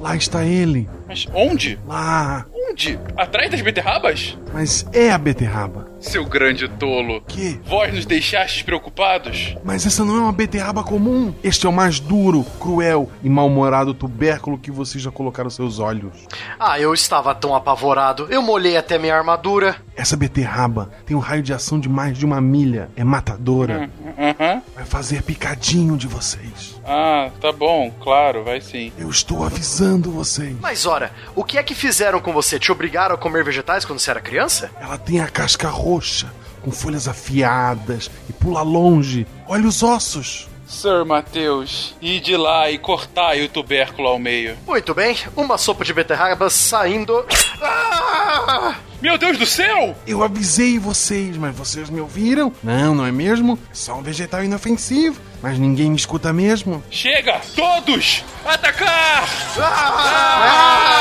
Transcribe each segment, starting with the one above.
Lá está ele. Mas onde? Lá. Onde? Atrás das beterrabas? Mas é a beterraba. Seu grande tolo. Que? Vós nos deixastes preocupados? Mas essa não é uma beterraba comum. Este é o mais duro, cruel e mal-humorado tubérculo que vocês já colocaram seus olhos. Ah, eu estava tão apavorado. Eu molhei até minha armadura. Essa beterraba tem um raio de ação de mais de uma milha. É matadora. Aham. Vai fazer picadinho de vocês. Ah, tá bom, claro, vai sim. Eu estou avisando vocês. Mas ora, o que é que fizeram com você? Te obrigaram a comer vegetais quando você era criança? Ela tem a casca roxa, com folhas afiadas e pula longe. Olha os ossos. Sir Mateus, ide lá e cortai o tubérculo ao meio. Muito bem, uma sopa de beterraba saindo. Ah! Meu Deus do céu! Eu avisei vocês, mas vocês me ouviram? Não, não é mesmo? É só um vegetal inofensivo. Mas ninguém me escuta mesmo. Chega! Todos! Atacar! Ah!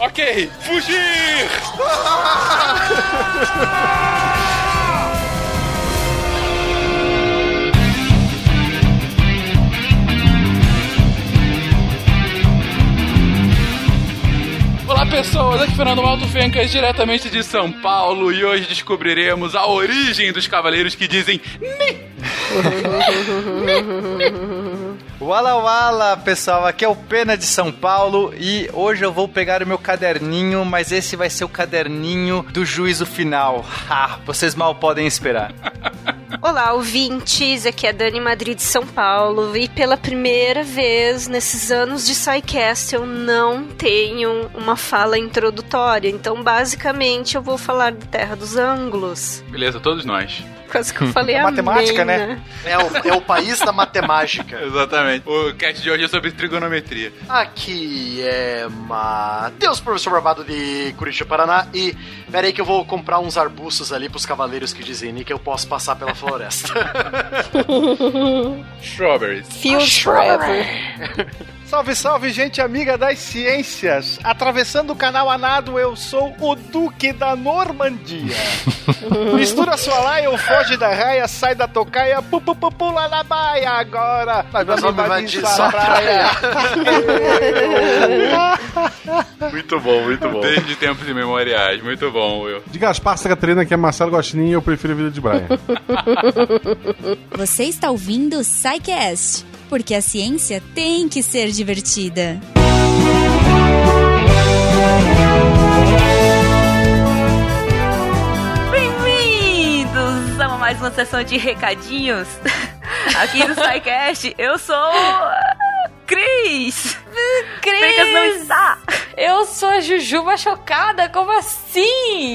Ok, fugir! Olá pessoas, aqui é Fernando Malto Fencas, diretamente de São Paulo, e hoje descobriremos a origem dos cavaleiros que dizem Ni! Wala Wala, pessoal, aqui é o Pena de São Paulo e hoje eu vou pegar o meu caderninho, mas esse vai ser o caderninho do juízo final. Ha, vocês mal podem esperar. Olá, ouvintes, aqui é Dani Madrid de São Paulo e pela primeira vez nesses anos de SciCast eu não tenho uma fala introdutória, então basicamente eu vou falar da Terra dos Ângulos. Beleza, todos nós. Quase que eu falei É amém, matemática, né? É o, é o país da matemática. Exatamente. O cast de hoje é sobre trigonometria. Aqui é Matheus, professor Barbado de Curitiba, Paraná. E peraí que eu vou comprar uns arbustos ali pros cavaleiros que dizem que eu posso passar pela floresta. Strawberries. Fields Forever. Salve, salve, gente amiga das ciências! Atravessando o canal Anado, eu sou o Duque da Normandia. Mistura sua laia, foge da raia, sai da tocaia, pu, pu, pu, pula na baia agora. Nós vamos invadir sua sua praia. Muito bom, muito bom. Desde tempos imemoriais. Muito bom, Will. De Gaspar Catarina, que é Marcelo Gostinho, eu prefiro a vida de Brian. Você está ouvindo o SciCast, porque a ciência tem que ser divertida. Bem-vindos a mais uma sessão de recadinhos aqui no SciCast. Eu sou Cris. Fencas não está. Eu sou a Jujuba chocada, como assim?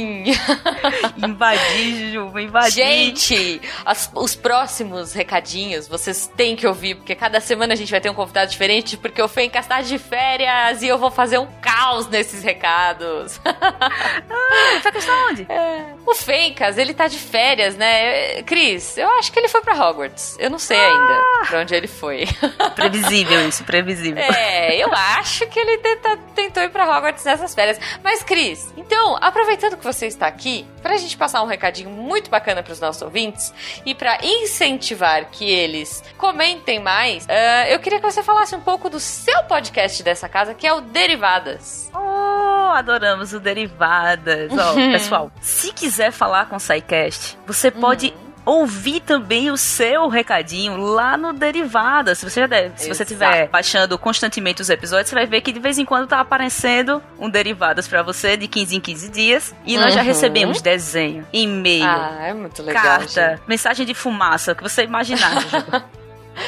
Invadi, Jujuba, invadi. Gente, as- os próximos recadinhos vocês têm que ouvir, porque cada semana a gente vai ter um convidado diferente, porque o Fencas tá de férias e eu vou fazer um caos nesses recados. Ah, tá onde? O Fencas, ele tá de férias, né? Cris, eu acho que ele foi pra Hogwarts. Eu não sei ainda pra onde ele foi. Previsível isso, previsível. É, eu acho que ele tenta- tentou ir pra Hogwarts nessas férias. Mas, Cris, então, aproveitando que você está aqui, pra gente passar um recadinho muito bacana pros nossos ouvintes e pra incentivar que eles comentem mais, ah, eu queria que você falasse um pouco do seu podcast dessa casa, que é o Derivadas. Oh, adoramos o Derivadas. Ó, pessoal, se quiser falar com o SciCast, você pode ouvir também o seu recadinho lá no Derivadas. Se você já deve, se você estiver baixando constantemente os episódios, você vai ver que de vez em quando tá aparecendo um Derivadas pra você de 15 em 15 dias. E nós já Uhum. recebemos desenho, e-mail, Ah, é muito legal. carta, gente. mensagem de fumaça, o que você imaginar.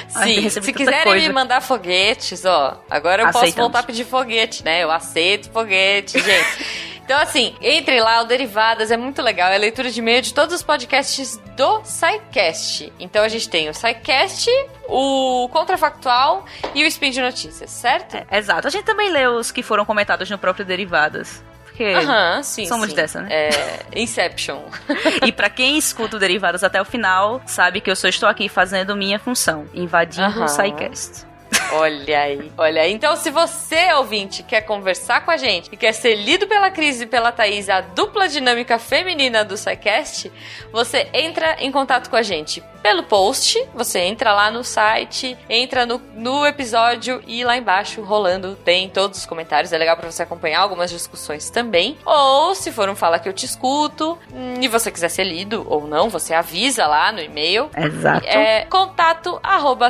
Sim, se quiserem coisa. me mandar foguetes, ó, agora eu posso Aceitamos. voltar a pedir foguete, né? Eu aceito foguete, gente. Então, assim, entre lá, o Derivadas é muito legal. É a leitura de e-mail de todos os podcasts do SciCast. Então, a gente tem o SciCast, o Contrafactual e o Spin de Notícias, certo? É, Exato. A gente também lê os que foram comentados no próprio Derivadas. Porque Aham, sim. somos sim. dessa, né? É. Inception. E pra quem escuta o Derivados até o final, sabe que eu só estou aqui fazendo minha função, invadindo Aham. o SciCast. Olha aí, olha aí. Então, se você, ouvinte, quer conversar com a gente e quer ser lido pela Cris e pela Thaís, a dupla dinâmica feminina do SciCast, você entra em contato com a gente pelo post. Você entra lá no site, entra no, no episódio e lá embaixo, rolando, tem todos os comentários. É legal para você acompanhar algumas discussões também. Ou, se for um Fala Que Eu Te Escuto, hum, e você quiser ser lido ou não, você avisa lá no e-mail. Exato. É contato arroba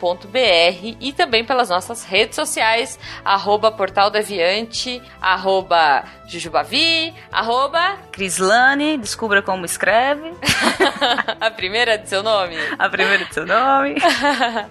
scicast.com.br e também pelas nossas redes sociais, arroba Portal Deviante, arroba Jujubavi, arroba Crislane, descubra como escreve. a primeira de seu nome. A primeira de seu nome.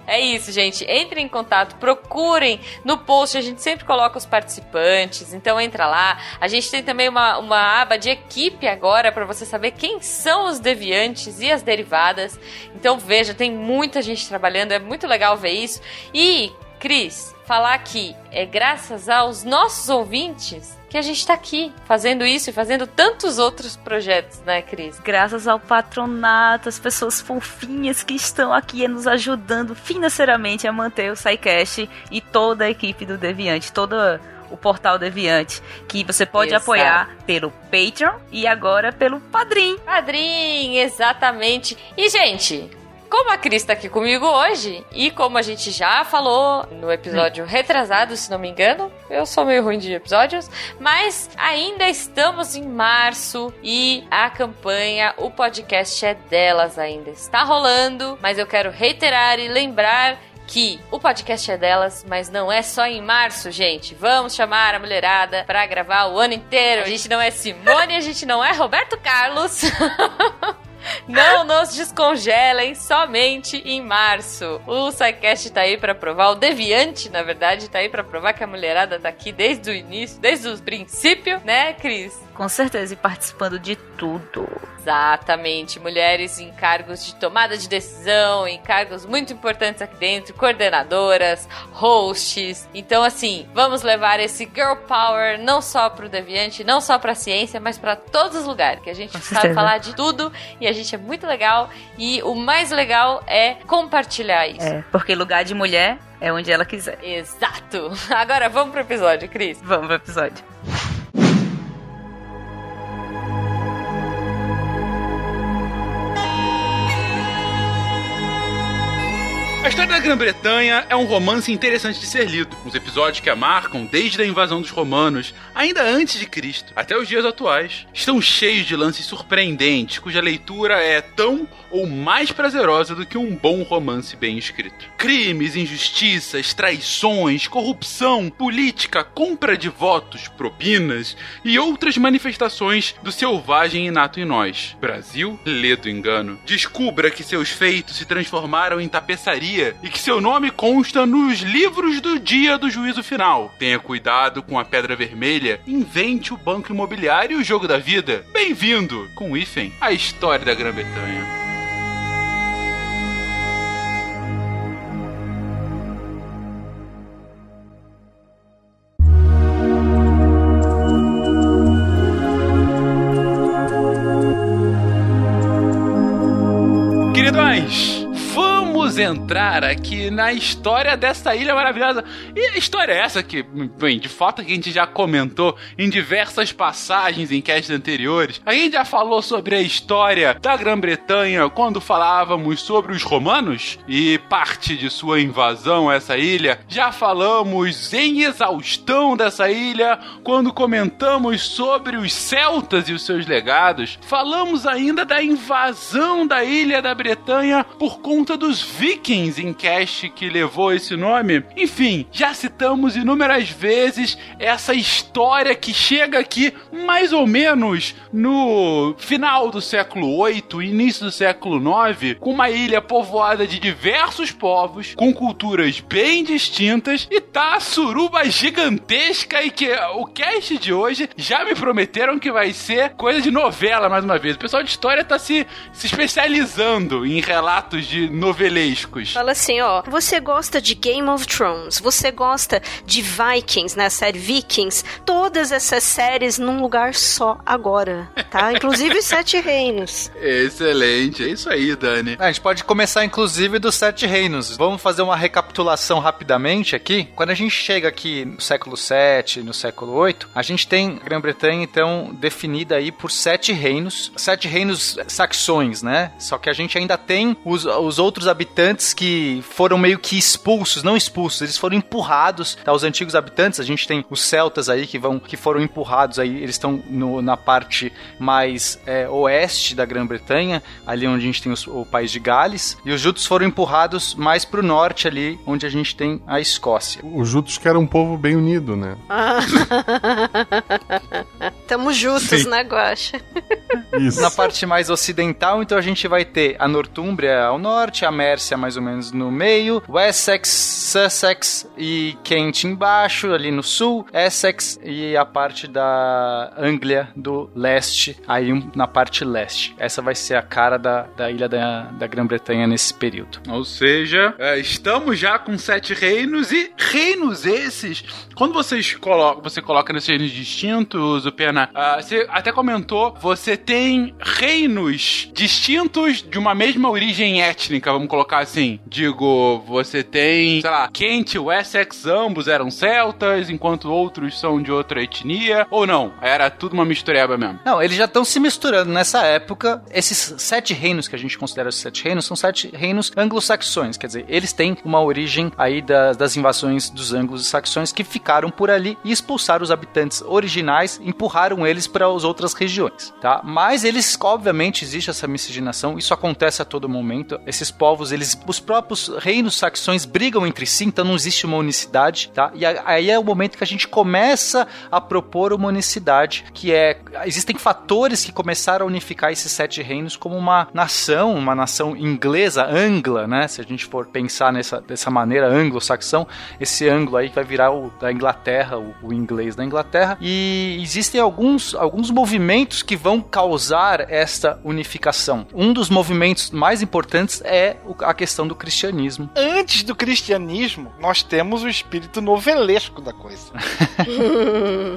é isso, gente. Entrem em contato, procurem no post, a gente sempre coloca os participantes, então entra lá. A gente tem também uma, uma aba de equipe agora para você saber quem são os deviantes e as derivadas. Então veja, tem muita gente trabalhando, é muito legal ver isso. E, Cris, falar que é graças aos nossos ouvintes que a gente tá aqui fazendo isso e fazendo tantos outros projetos, né, Cris? Graças ao patronato, as pessoas fofinhas que estão aqui nos ajudando financeiramente a manter o SciCast e toda a equipe do Deviante, toda o portal Deviante, que você pode Exato. apoiar pelo Patreon e agora pelo Padrim. Padrim, exatamente. E, gente, como a Cris tá aqui comigo hoje, e como a gente já falou no episódio retrasado, se não me engano, eu sou meio ruim de episódios, mas ainda estamos em março e a campanha O Podcast é Delas ainda está rolando, mas eu quero reiterar e lembrar que o podcast é delas, mas não é só em março, gente. Vamos chamar a mulherada pra gravar o ano inteiro. A gente não é Simone, a gente não é Roberto Carlos. Não nos descongelem somente em março. O SciCast tá aí pra provar, o Deviante, na verdade, tá aí pra provar que a mulherada tá aqui desde o início, desde o princípio, né, Cris? Com certeza, e participando de tudo. Exatamente, mulheres em cargos de tomada de decisão, em cargos muito importantes aqui dentro, coordenadoras, hosts. Então, assim, vamos levar esse girl power não só pro Deviante, não só pra ciência, mas pra todos os lugares, que a gente Com sabe certeza. falar de tudo e a gente é muito legal. E o mais legal é compartilhar isso. É, porque lugar de mulher é onde ela quiser. Exato. Agora vamos pro episódio, Cris. Vamos pro episódio. A história da Grã-Bretanha é um romance interessante de ser lido. Os episódios que a marcam desde a invasão dos romanos, ainda antes de Cristo, até os dias atuais, estão cheios de lances surpreendentes, cuja leitura é tão ou mais prazerosa do que um bom romance bem escrito. Crimes, injustiças, traições, corrupção, política, compra de votos, propinas e outras manifestações do selvagem inato em nós. Brasil, lê do engano. Descubra que seus feitos se transformaram em tapeçaria e que seu nome consta nos livros do dia do juízo final. Tenha cuidado com a pedra vermelha, invente o banco imobiliário e o jogo da vida. Bem-vindo, com hífen, à história da Grã-Bretanha. Queridões, entrar aqui na história dessa ilha maravilhosa. E a história é essa que, bem, de fato a gente já comentou em diversas passagens em castes anteriores. A gente já falou sobre a história da Grã-Bretanha quando falávamos sobre os romanos e parte de sua invasão a essa ilha. Já falamos em exaustão dessa ilha quando comentamos sobre os celtas e os seus legados. Falamos ainda da invasão da ilha da Bretanha por conta dos em cast que levou esse nome. Enfim, já citamos inúmeras vezes essa história que chega aqui mais ou menos no final do século 8, início do século 9, com uma ilha povoada de diversos povos, com culturas bem distintas e tá a suruba gigantesca e que o cast de hoje já me prometeram que vai ser coisa de novela mais uma vez. O pessoal de história tá se, se especializando em relatos de novelescos. Específicos. Fala assim, ó, você gosta de Game of Thrones, você gosta de Vikings, né, a série Vikings, todas essas séries num lugar só agora, tá? Inclusive os Sete Reinos. Excelente, é isso aí, Dani. A gente pode começar, inclusive, dos Sete Reinos. Vamos fazer uma recapitulação rapidamente aqui. Quando a gente chega aqui no século VII, no século VIII, a gente tem a Grã-Bretanha, então, definida aí por sete reinos. Sete reinos saxões, né? Só que a gente ainda tem os, os outros habitantes que foram meio que expulsos, não expulsos, eles foram empurrados, tá? Os antigos habitantes, a gente tem os celtas aí que vão que foram empurrados aí, eles estão na parte mais é, oeste da Grã-Bretanha, ali onde a gente tem os- o país de Gales, e os jutos foram empurrados mais pro norte ali, onde a gente tem a Escócia. Os Jutos que era um povo bem unido, né? Tamo juntos, Sim. né, Guaxa? Isso. Na parte mais ocidental, então a gente vai ter a Nortúmbria ao norte, a Mércia mais ou menos no meio, Wessex, Sussex e Kent embaixo, ali no sul, Essex e a parte da Anglia do leste, aí um- na parte leste. Essa vai ser a cara da, da ilha da, da Grã-Bretanha nesse período. Ou seja, é, estamos já com sete reinos e reinos esses. Quando vocês colocam, você coloca nesses reinos distintos, o Ah, você até comentou, você tem reinos distintos de uma mesma origem étnica, vamos colocar assim. Digo, você tem, sei lá, Kent e Wessex, ambos eram celtas, enquanto outros são de outra etnia, ou não? Era tudo uma mistureba mesmo. Não, eles já estão se misturando nessa época. Esses sete reinos que a gente considera os sete reinos são sete reinos anglo-saxões, quer dizer, eles têm uma origem aí das, das invasões dos anglo-saxões que ficaram por ali e expulsaram os habitantes originais, empurraram eles para as outras regiões, tá? Mas eles, obviamente, existe essa miscigenação, isso acontece a todo momento. Esses povos, eles, os próprios reinos saxões brigam entre si, então não existe uma unicidade, tá? E aí é o momento que a gente começa a propor uma unicidade, que é existem fatores que começaram a unificar esses sete reinos como uma nação, uma nação inglesa, angla, né? Se a gente for pensar nessa dessa maneira anglo-saxão, esse anglo aí vai virar o da Inglaterra, o, o inglês da Inglaterra. E existem alguns alguns movimentos que vão causar esta unificação. Um dos movimentos mais importantes é a questão do cristianismo. Antes do cristianismo, nós temos o espírito novelesco da coisa.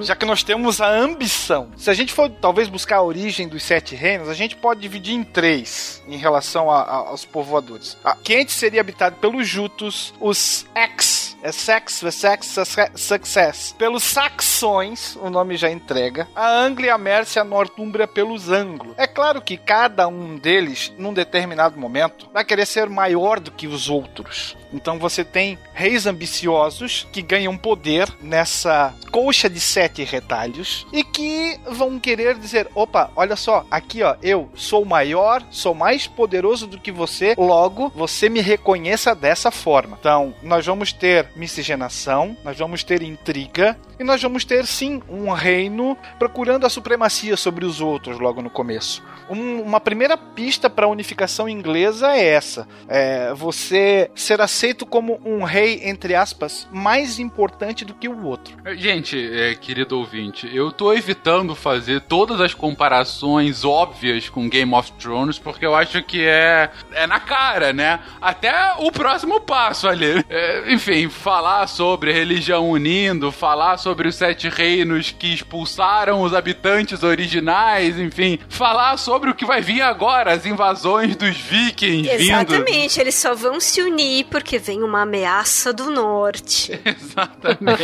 Já que nós temos a ambição. Se a gente for talvez buscar a origem dos sete reinos, a gente pode dividir em três em relação a- a- aos povoadores. A Kent seria habitado pelos Jutos, os Ex, Essex, Wessex, Susse- Success, pelos Saxões, o nome já entrega, a Anglia, a Mércia, a pelos Anglos. É claro que cada um deles, num determinado momento, vai querer ser maior do que os outros. Então você tem reis ambiciosos que ganham poder nessa colcha de sete retalhos e que vão querer dizer: opa, olha só, aqui ó, eu sou maior, sou mais poderoso do que você, logo você me reconheça dessa forma. Então nós vamos ter miscigenação, nós vamos ter intriga e nós vamos ter sim um reino procurando a supremacia sobre os outros logo no começo. Um- uma primeira pista para a unificação inglesa é essa: é você ser aceito como um rei, entre aspas, mais importante do que o outro. Gente, é, querido ouvinte, eu tô evitando fazer todas as comparações óbvias com Game of Thrones, porque eu acho que é, é na cara, né? Até o próximo passo ali. É, enfim, falar sobre religião unindo, falar sobre os sete reinos que expulsaram os habitantes originais, enfim, falar sobre o que vai vir agora, as invasões dos vikings vindo. Exatamente, eles só vão se unir porque vem uma ameaça do norte. Exatamente.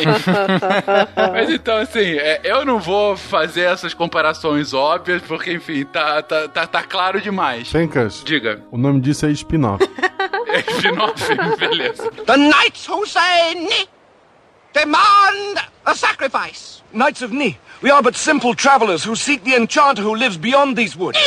Mas então, assim, é, eu não vou fazer essas comparações óbvias, porque, enfim, tá, tá, tá, tá claro demais. Fencas, Diga. o nome disso é spin-off. É spin-off, beleza. The knights who say Ni demand a sacrifice. Knights of Ni, we are but simple travelers who seek the enchanter who lives beyond these woods.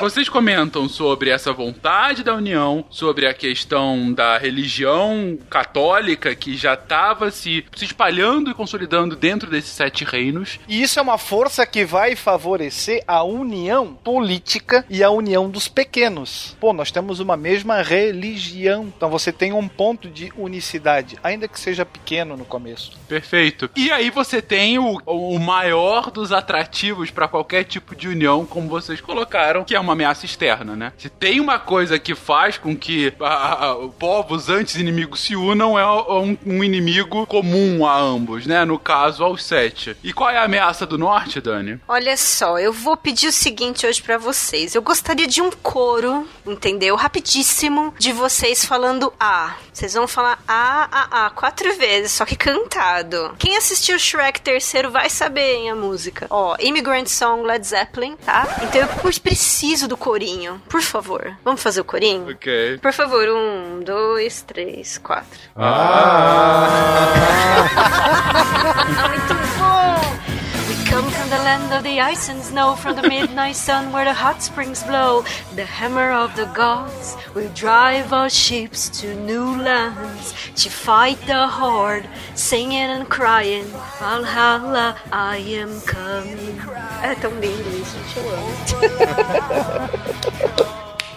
Vocês comentam sobre essa vontade da união, sobre a questão da religião católica que já estava se, se espalhando e consolidando dentro desses sete reinos. E isso é uma força que vai favorecer a união política e a união dos pequenos. Pô, nós temos uma mesma religião. Então você tem um ponto de unicidade, ainda que seja pequeno no começo. Perfeito. E aí você tem o, o maior dos atrativos para qualquer tipo de união, como vocês colocaram, que é uma ameaça externa, né? Se tem uma coisa que faz com que a, a, povos antes inimigos se unam, é um, um, inimigo comum a ambos, né? No caso, aos sete. E qual é a ameaça do norte, Dani? Olha só, eu vou pedir o seguinte hoje para vocês. Eu gostaria de um coro, entendeu? Rapidíssimo, de vocês falando A. Vocês vão falar A, A, A, quatro vezes, só que cantado. Quem assistiu Shrek terceiro vai saber, hein, a música. Ó, Immigrant Song, Led Zeppelin, tá? Então eu preciso do corinho. Por favor. Vamos fazer o corinho? Ok. Por favor, um, dois, três, quatro. Ah! Muito bom! Come from the land of the ice and snow, from the midnight sun where the hot springs blow. The hammer of the gods will drive our ships to new lands to fight the horde, singing and crying. Valhalla, I am coming. É tão lindo isso, gente, eu amo.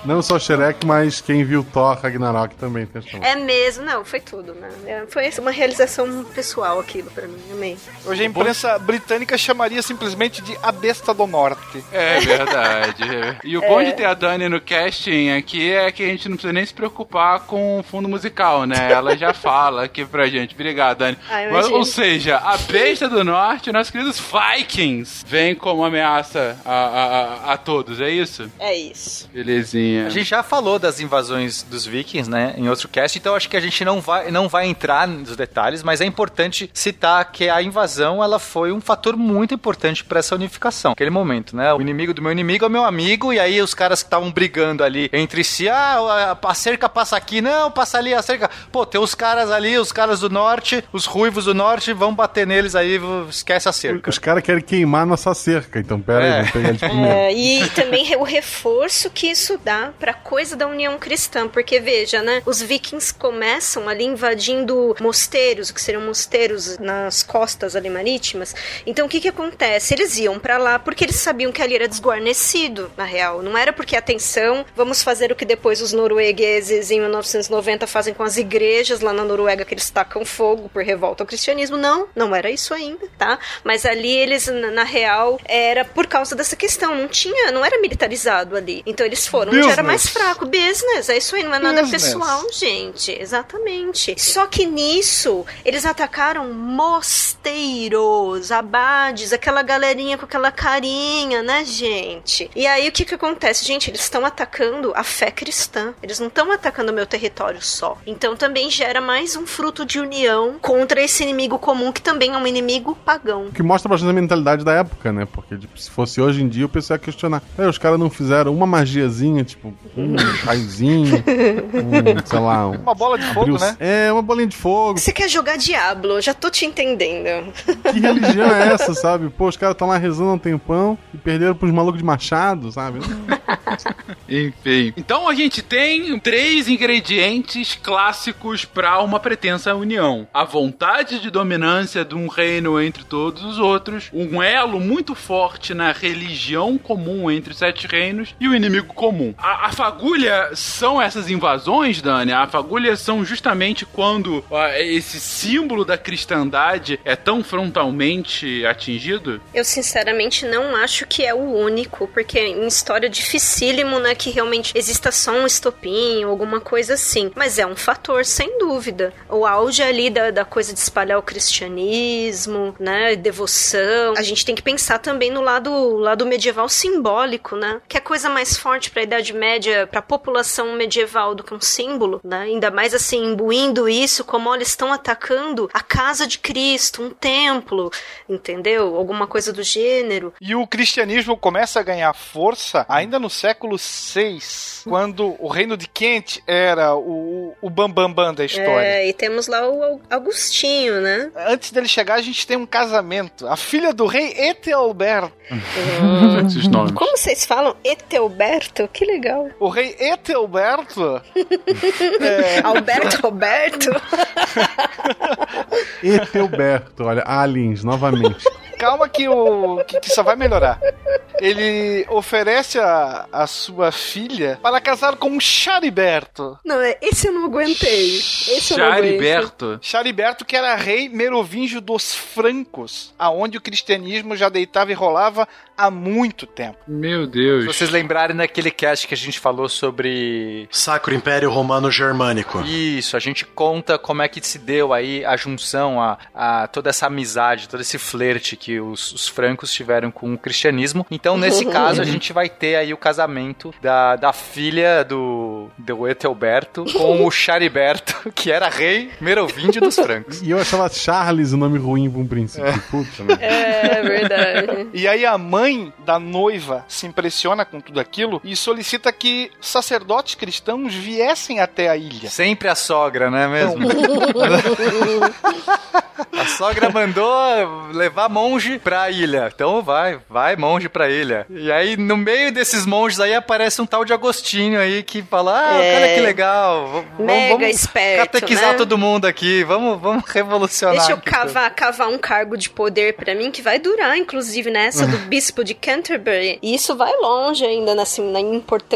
Não só Shrek, mas quem viu Thor Ragnarok também tem essa É mesmo, não, foi tudo, né? É, Foi uma realização pessoal aquilo pra mim, amei. Hoje a imprensa britânica chamaria simplesmente de a besta do norte. É verdade. E o bom de ter a Dani no casting aqui é que a gente não precisa nem se preocupar com o fundo musical, né? Ela já fala aqui pra gente. Obrigado, Dani. Ah, eu Mas, ou seja, a besta do norte, nossos queridos Vikings, vem como ameaça a, a, a, a todos, é isso? É isso. Belezinha. A gente já falou das invasões dos vikings, né, em outro cast, então acho que a gente não vai, não vai entrar nos detalhes, mas é importante citar que a invasão, ela foi um fator muito importante para essa unificação. Aquele momento, né, o inimigo do meu inimigo é o meu amigo, e aí os caras que estavam brigando ali entre si, ah, a cerca passa aqui, não, passa ali a cerca. Pô, tem os caras ali, os caras do norte, os ruivos do norte, vão bater neles aí, esquece a cerca. Os caras querem queimar nossa cerca, então pera aí, É. vamos pegar eles primeiro. É, e também o reforço que isso dá pra coisa da União Cristã, porque veja, né? Os vikings começam ali invadindo mosteiros, que seriam mosteiros nas costas ali marítimas. Então o que que acontece? Eles iam pra lá porque eles sabiam que ali era desguarnecido, na real. Não era porque atenção, vamos fazer o que depois os noruegueses em 1990 fazem com as igrejas lá na Noruega que eles tacam fogo por revolta ao cristianismo. Não, não era isso ainda, tá? Mas ali eles na na real era por causa dessa questão, não tinha, não era militarizado ali. Então eles foram onde era Business. mais fraco, business, é isso aí, não é nada Business. pessoal, gente, exatamente. Só que nisso, eles atacaram mosteiros, abades, aquela galerinha com aquela carinha, né, gente? E aí o que que acontece? Gente, eles estão atacando a fé cristã, eles não estão atacando o meu território só. Então também gera mais um fruto de união contra esse inimigo comum, que também é um inimigo pagão. Que mostra bastante a mentalidade da época, né? Porque tipo, se fosse hoje em dia, o pessoal ia questionar. "É, os caras não fizeram uma magiazinha, tipo, um raiozinho, um, sei lá... Um, Uma bola de fogo, abriu- né? É, uma bolinha de fogo. Você quer jogar Diablo, já tô te entendendo. Que religião é essa, sabe? Pô, os caras estão lá rezando há um tempão e perderam pros malucos de machado, sabe? Enfim. Então a gente tem três ingredientes clássicos para uma pretensa união: a vontade de dominância de um reino entre todos os outros, um elo muito forte na religião comum entre os sete reinos e o inimigo comum. A, a fagulha são essas invasões, Dani? A fagulha são justamente quando ó, esse símbolo da cristandade é tão frontalmente atingido? Eu sinceramente não acho que é o único, porque em história dificílimo, né, que realmente exista só um estopim alguma coisa assim. Mas é um fator, sem dúvida. O auge ali da, da coisa de espalhar o cristianismo, né, devoção. A gente tem que pensar também no lado, lado medieval simbólico, né, que é a coisa mais forte pra Idade Média para a população medieval do que um símbolo, né? Ainda mais assim, imbuindo isso como olha, estão atacando a casa de Cristo, um templo, entendeu? Alguma coisa do gênero. E o cristianismo começa a ganhar força ainda no século VI, quando o reino de Kent era o, o bambambam bam, bam da história. É, e temos lá o Augustinho, né? Antes dele chegar, a gente tem um casamento. A filha do rei Etelberto. Nomes. Como vocês falam? Etelberto? Que legal. O rei Etelberto. é... Alberto Roberto. Etelberto, olha, aliens, novamente. Calma que o que, que só vai melhorar. Ele oferece a, a sua filha para casar com um Chariberto. Não, é, esse eu não aguentei. Esse eu Chariberto? Chariberto, que era rei merovingio dos francos, aonde o cristianismo já deitava e rolava há muito tempo. Meu Deus. Se vocês lembrarem naquele cast que a gente falou sobre. Sacro Império Romano Germânico. Isso, a gente conta como é que se deu aí a junção, a, a toda essa amizade, todo esse flerte que os, os francos tiveram com o cristianismo. Então, nesse caso, a gente vai ter aí o casamento da, da filha do, do Etelberto com o Chariberto, que era rei merovíndio dos francos. E eu achava Charles o nome ruim pra um princípio. É. Puta, né? É verdade. E aí a mãe da noiva se impressiona com tudo aquilo e solicita que sacerdotes cristãos viessem até a ilha. Sempre a sogra, né mesmo? a sogra mandou levar monge pra ilha. Então vai, vai monge pra ilha. E aí, no meio desses monges aí, aparece um tal de Agostinho aí que fala: Ah, É. cara, que legal. Vamos, Mega vamos esperto, catequizar né? todo mundo aqui. Vamos, vamos revolucionar. Deixa eu cavar, cavar um cargo de poder pra mim que vai durar, inclusive, nessa Ah. do bispo de Canterbury. E isso vai longe ainda na, assim, na importância,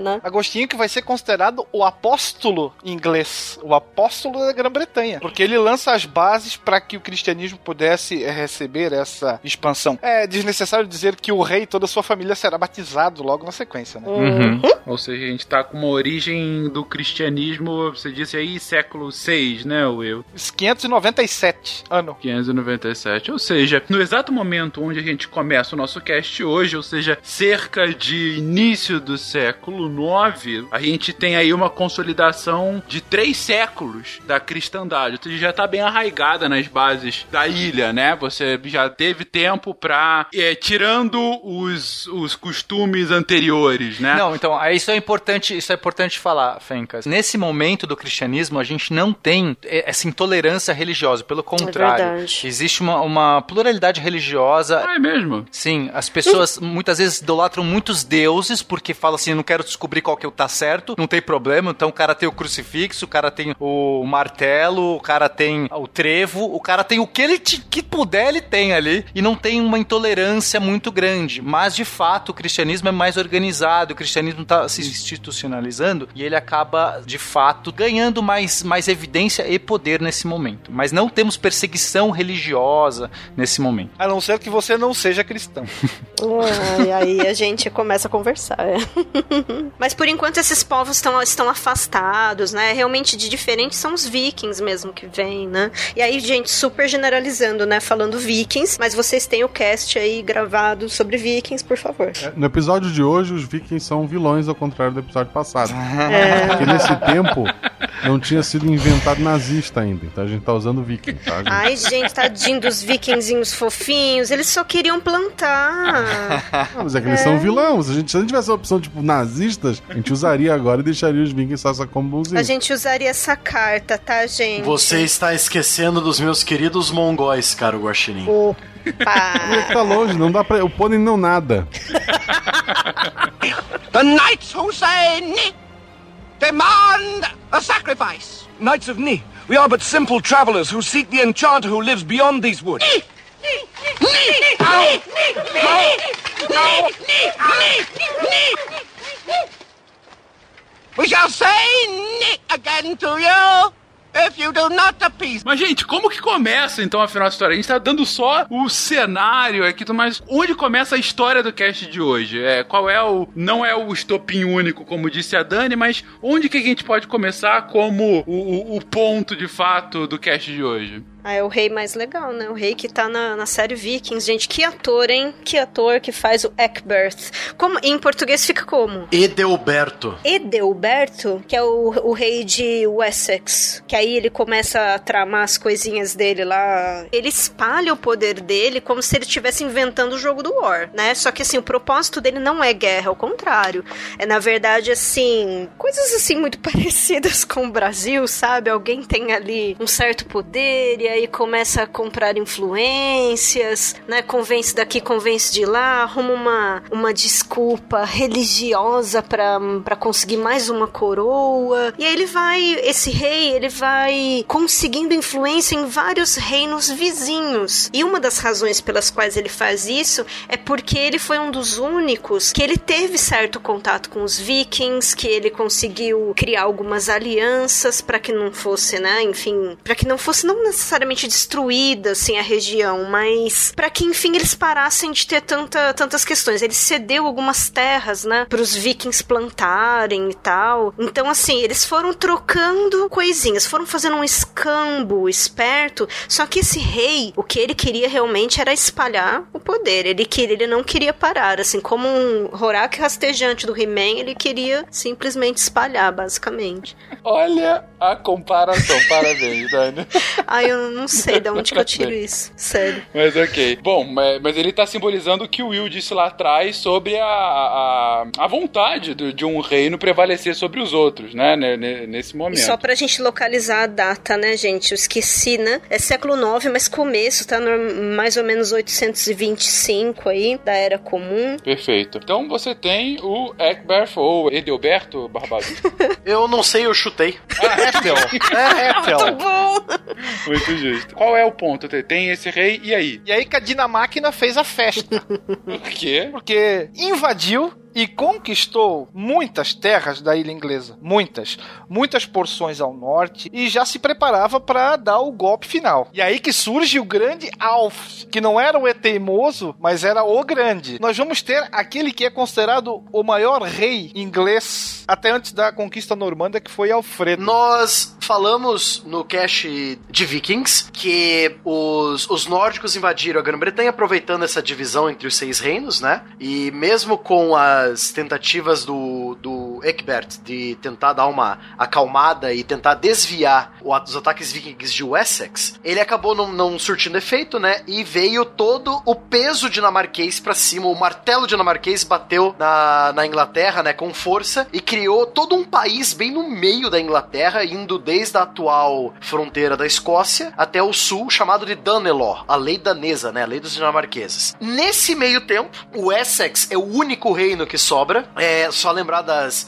né? Agostinho que vai ser considerado o apóstolo inglês, o apóstolo da Grã-Bretanha, porque ele lança as bases para que o cristianismo pudesse eh, receber essa expansão. É desnecessário dizer que o rei e toda a sua família será batizado logo na sequência, né? Uhum. Ou seja, a gente tá com uma origem do cristianismo, você disse aí, século 6, né, Will? 597 ano. 597. Ou seja, no exato momento onde a gente começa o nosso cast hoje, ou seja, cerca de início do século 9, a gente tem aí uma consolidação de três séculos da cristandade. Seja, já tá bem arraigada nas bases da ilha, né? Você já teve tempo pra. é, tirando os, os costumes anteriores, né? Não, então, isso é importante, isso é importante falar, Fencas. Nesse momento do cristianismo, a gente não tem eh, essa intolerância religiosa, pelo contrário. verdade. existe uma, uma pluralidade religiosa. Ah, é mesmo? Sim, as pessoas muitas vezes idolatram muitos deuses porque falam assim, eu não quero descobrir qual que o tá certo, não tem problema. Então o cara tem o crucifixo, o cara tem o martelo, o cara tem o trevo, o cara tem o que ele te- que puder, ele tem ali e não tem uma intolerância muito grande. Mas de fato, o cristianismo é mais organizado, o cristianismo está se institucionalizando e ele acaba de fato ganhando mais, mais evidência e poder nesse momento. Mas não temos perseguição religiosa nesse momento. A não ser que você não seja cristão. E aí a gente começa a conversar. é. Mas por enquanto esses povos estão, estão afastados, né? Realmente de diferente são os vikings mesmo que vêm, né? E aí, gente, super generalizando, né? Falando vikings, mas vocês têm o cast aí gravado sobre vikings, por favor. No episódio de hoje, os vikings são vilões, ao contrário do episódio passado. É. Porque nesse tempo não tinha sido inventado nazista ainda. Então a gente tá usando viking, tá? gente? Ai, gente, tadinho dos vikingzinhos fofinhos, eles só queriam plantar. Ah, mas é que eles são vilões. Se a gente, se a gente tivesse a opção, tipo, nazistas, a gente usaria agora e deixaria os vikings só como A bonzinhos. gente usaria essa carta, tá, gente? Você está esquecendo dos meus queridos mongóis, caro Guaxinim. Opa! Tá longe, não dá pra. O pônei não nada. The knights who say Ni demand a sacrifice. Knights of Ni, we are but simple travelers who seek the enchanter who lives beyond these woods. We shall say again to you if you do not appease. Mas, gente, como que começa então a história? A gente tá dando só o cenário aqui, mas onde começa a história do cast de hoje? É, qual é o. Não é o estopim único, como disse a Dani, mas onde que a gente pode começar como o, o- o ponto de fato do cast de hoje? Ah, é o rei mais legal, né? O rei que tá na, na série Vikings. Gente, que ator, hein? Que ator que faz o Eckberth. Como, em português fica como? Edelberto. Edelberto, que é o, o rei de Wessex. Que aí ele começa a tramar as coisinhas dele lá. Ele espalha o poder dele como se ele estivesse inventando o jogo do War, né? Só que assim, o propósito dele não é guerra, ao contrário. É na verdade assim, coisas assim muito parecidas com o Brasil, sabe? Alguém tem ali um certo poder e aí começa a comprar influências, né? Convence daqui, convence de lá, arruma uma, uma desculpa religiosa para conseguir mais uma coroa. E aí ele vai, esse rei, ele vai conseguindo influência em vários reinos vizinhos. E uma das razões pelas quais ele faz isso é porque ele foi um dos únicos que ele teve certo contato com os vikings, que ele conseguiu criar algumas alianças para que não fosse, né, enfim, para que não fosse não necessariamente destruída assim a região, mas para que enfim eles parassem de ter tanta, tantas questões. Ele cedeu algumas terras, né, para os vikings plantarem e tal. Então assim, eles foram trocando coisinhas, foram fazendo um escambo esperto, só que esse rei, o que ele queria realmente era espalhar o poder. Ele queria, ele não queria parar, assim, como um Horak rastejante do He-Man, ele queria simplesmente espalhar, basicamente. Olha a comparação, parabéns, Dani. Ai, eu não sei de onde que eu tiro isso, sério. Mas ok. Bom, mas, ele tá simbolizando o que o Will disse lá atrás sobre a, a, a vontade do, de um reino prevalecer sobre os outros, né, ne- ne- nesse momento. E só pra gente localizar a data, né, gente? Eu esqueci, né? É século IX, mas começo, tá? No, mais ou menos 825 aí, da Era Comum. Perfeito. Então você tem o Eckberth ou Edelberto Barbado. Eu não sei, eu chutei. Ah, Ethel. É, Ethel. bom! Muito justo. Qual é o ponto? Tem esse rei, e aí? E aí que a Dinamáquina fez a festa. O quê? Porque invadiu e conquistou muitas terras da ilha inglesa. Muitas. Muitas porções ao norte. E já se preparava para dar o golpe final. E aí que surge o grande Alf, que não era o E teimoso, mas era o grande. Nós vamos ter aquele que é considerado o maior rei inglês até antes da conquista normanda, que foi Alfredo. Nós falamos no cast de Vikings que os, os nórdicos invadiram a Grã-Bretanha aproveitando essa divisão entre os seis reinos, né? E mesmo com as tentativas do, do Egbert de tentar dar uma acalmada e tentar desviar o- os ataques vikings de Wessex, ele acabou não, não surtindo efeito, né? E veio todo o peso dinamarquês pra cima, o martelo dinamarquês bateu na, na Inglaterra, né? Com força e criou todo um país bem no meio da Inglaterra, indo desde a atual fronteira da Escócia até o sul, chamado de Danelaw, a lei danesa, né? A lei dos dinamarqueses. Nesse meio tempo, o Essex é o único reino que sobra. É só lembrar das,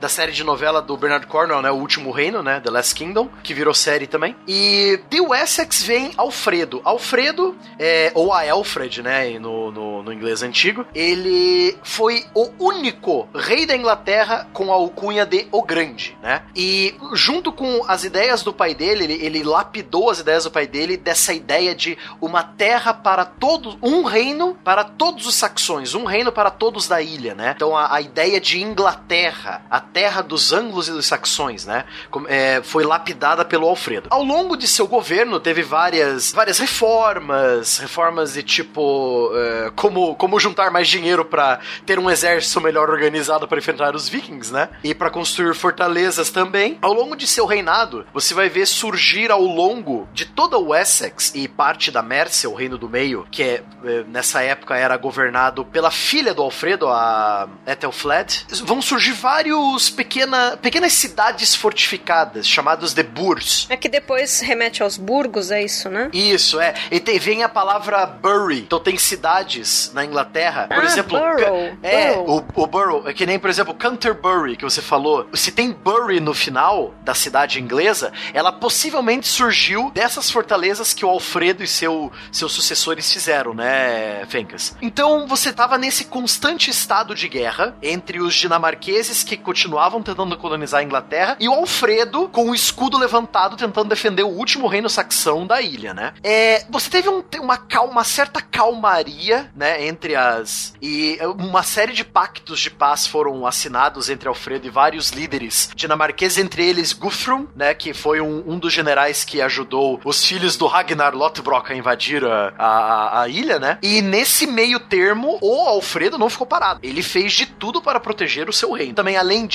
da série de novela do Bernard Cornwell, né? O Último Reino, né? The Last Kingdom, que virou série também. E de Wessex vem Alfredo. Alfredo, é, ou a Alfred, né? No, no, no inglês antigo, ele foi o único rei da Inglaterra com a alcunha de O Grande, né? E junto com as ideias do pai dele, ele, ele lapidou as ideias do pai dele dessa ideia de uma terra para todos, um reino para todos os saxões, um reino para todos da ilha, né? Então a, a ideia de Inglaterra, a terra dos anglos e dos saxões, né? É, foi lapidada pelo Alfredo. Ao longo de seu governo, teve várias, várias reformas, reformas de tipo é, como, como juntar mais dinheiro para ter um exército melhor organizado para enfrentar os vikings, né? E para construir fortalezas também. Ao longo de seu reinado, você vai ver surgir ao longo de toda o Essex e parte da Mercia, o reino do meio, que é, é, nessa época era governado pela filha do Alfredo, a Ethelfled, vão surgir vários pequena, pequenas cidades fortificadas, chamadas de Burs. É que depois remete aos burgos, é isso, né? Isso, é. E tem, vem a palavra bury. Então tem cidades na Inglaterra, por Ah, exemplo. Ca- É, o, o borough. É que nem, por exemplo, Canterbury, que você falou. Se tem Bury no final da cidade inglesa, ela possivelmente surgiu dessas fortalezas que o Alfredo e seu, seus sucessores fizeram, né, Fencas? Então você tava nesse constante estado de guerra entre os dinamarqueses que continuavam tentando colonizar a Inglaterra, e o Alfredo com o escudo levantado tentando defender o último reino saxão da ilha, né? É, você teve um- uma, calma, uma certa calmaria, né, entre as... e uma série de pactos de paz foram assinados entre Alfredo e vários líderes dinamarqueses, entre eles Guthrum, né, que foi um, um dos generais que ajudou os filhos do Ragnar Lothbrok a invadir a, a, a ilha, né? E nesse meio termo, o Alfredo não ficou parado. Ele fez de tudo para proteger o seu reino. Também, além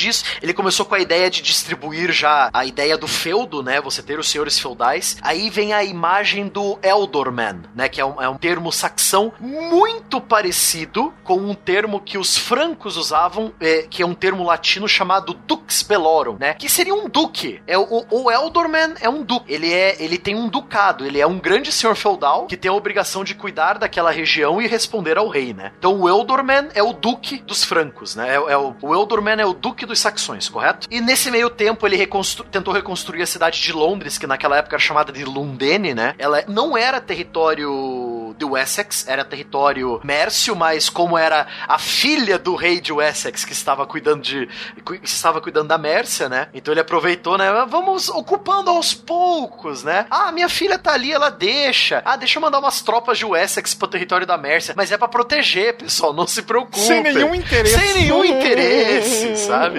ele começou com a ideia de distribuir já a ideia do feudo, né? Você ter os senhores feudais. Aí vem a imagem do Eldorman, né? Que é um, é um termo saxão muito parecido com um termo que os francos usavam, é, que é um termo latino chamado Dux Bellorum, né? Que seria um duque. É, o, o Eldorman é um duque. Ele, é, ele tem um ducado. Ele é um grande senhor feudal que tem a obrigação de cuidar daquela região e responder ao rei, né? Então o Eldorman é o duque dos francos, né? É, é o, o Eldorman é o duque dos saxões, correto? E nesse meio tempo ele reconstru- tentou reconstruir a cidade de Londres, que naquela época era chamada de Lundene, né? Ela não era território de Wessex, era território Mércio, mas como era a filha do rei de Wessex que estava cuidando de que estava cuidando da Mércia, né? Então ele aproveitou, né? Vamos ocupando aos poucos, né? Ah, minha filha tá ali, ela deixa. Ah, deixa eu mandar umas tropas de Wessex pro território da Mércia, mas é pra proteger, pessoal, não se preocupe. Sem nenhum interesse. Sem nenhum interesse, sabe?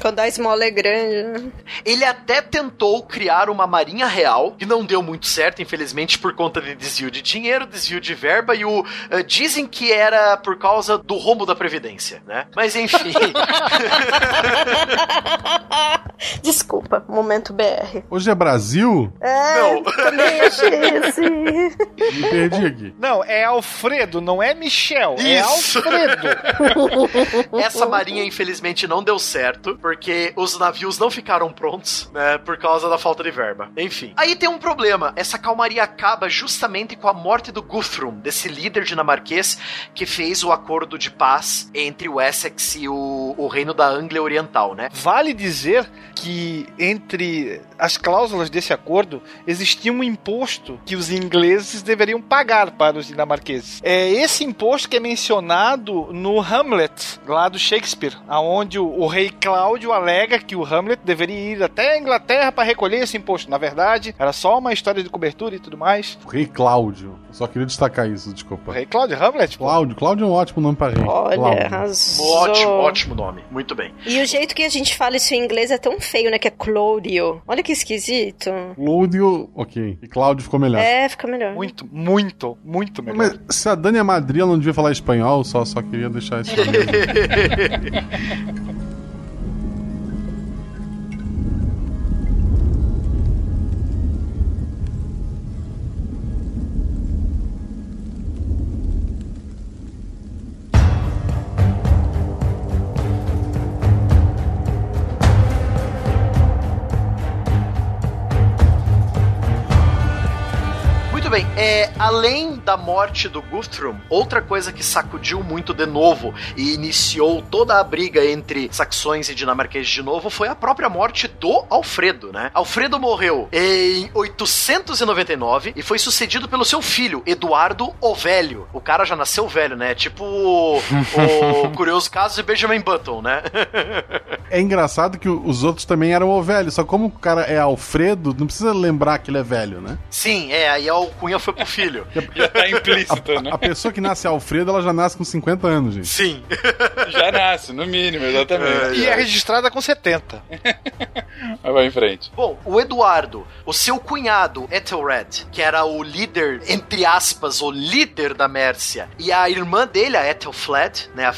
Quando a esmola é grande, né? Ele até tentou criar uma marinha real, que não deu muito certo, infelizmente, por conta de desvio de dinheiro, desvio de verba, e o eh, dizem que era por causa do rombo da Previdência, né? Mas enfim. Desculpa, momento BR. Hoje é Brasil? É, Não. também achei assim. Me perdi aqui. Não, é Alfredo, não é Michel. É Isso. Alfredo. Essa marinha, infelizmente, não deu certo, porque os navios não ficaram prontos, né? Por causa da falta de verba. Enfim. Aí tem um problema. Essa calmaria acaba justamente com a morte do Guthrum, desse líder dinamarquês que fez o acordo de paz entre o Essex e o, o reino da Anglia Oriental, né? Vale dizer que entre as cláusulas desse acordo existia um imposto que os ingleses deveriam pagar para os dinamarqueses. É esse imposto que é mencionado no Hamlet, lá do Shakespeare, aonde o, o rei Cláudio alega que o Hamlet deveria ir até a Inglaterra para recolher esse imposto. Na verdade, era só uma história de cobertura e tudo mais. O rei Cláudio. Eu Só queria destacar isso, O desculpa. rei Cláudio Hamlet, pô. Cláudio. Cláudio é um ótimo nome pra rei. Olha, Cláudio. arrasou. Ótimo, ótimo nome. Muito bem. E o jeito que a gente fala isso em inglês é tão feio, né? Que é Cláudio. Olha que esquisito. Cláudio, ok. E Cláudio ficou melhor. É, fica melhor. Muito, muito, muito melhor. Mas se a Dani é Madrid, ela não devia falar espanhol, só, só queria deixar isso além da morte do Guthrum, outra coisa que sacudiu muito de novo e iniciou toda a briga entre saxões e dinamarqueses de novo foi a própria morte do Alfredo, né? Alfredo morreu em 899 e foi sucedido pelo seu filho, Eduardo o Velho. O cara já nasceu velho, né? Tipo o, o curioso caso de Benjamin Button, né? É engraçado que os outros também eram o velho, só como o cara é Alfredo, não precisa lembrar que ele é velho, né? Sim, é, aí a alcunha foi pro filho. Tá implícito, né? A pessoa que nasce Alfredo, ela já nasce com 50 anos, gente. Sim. Já nasce, no mínimo, exatamente. E é registrada com 70. Mas vai em frente. Bom, o Eduardo, o seu cunhado, Ethelred, que era o líder, entre aspas, o líder da Mércia, e a irmã dele, a Ethelfled, né, a-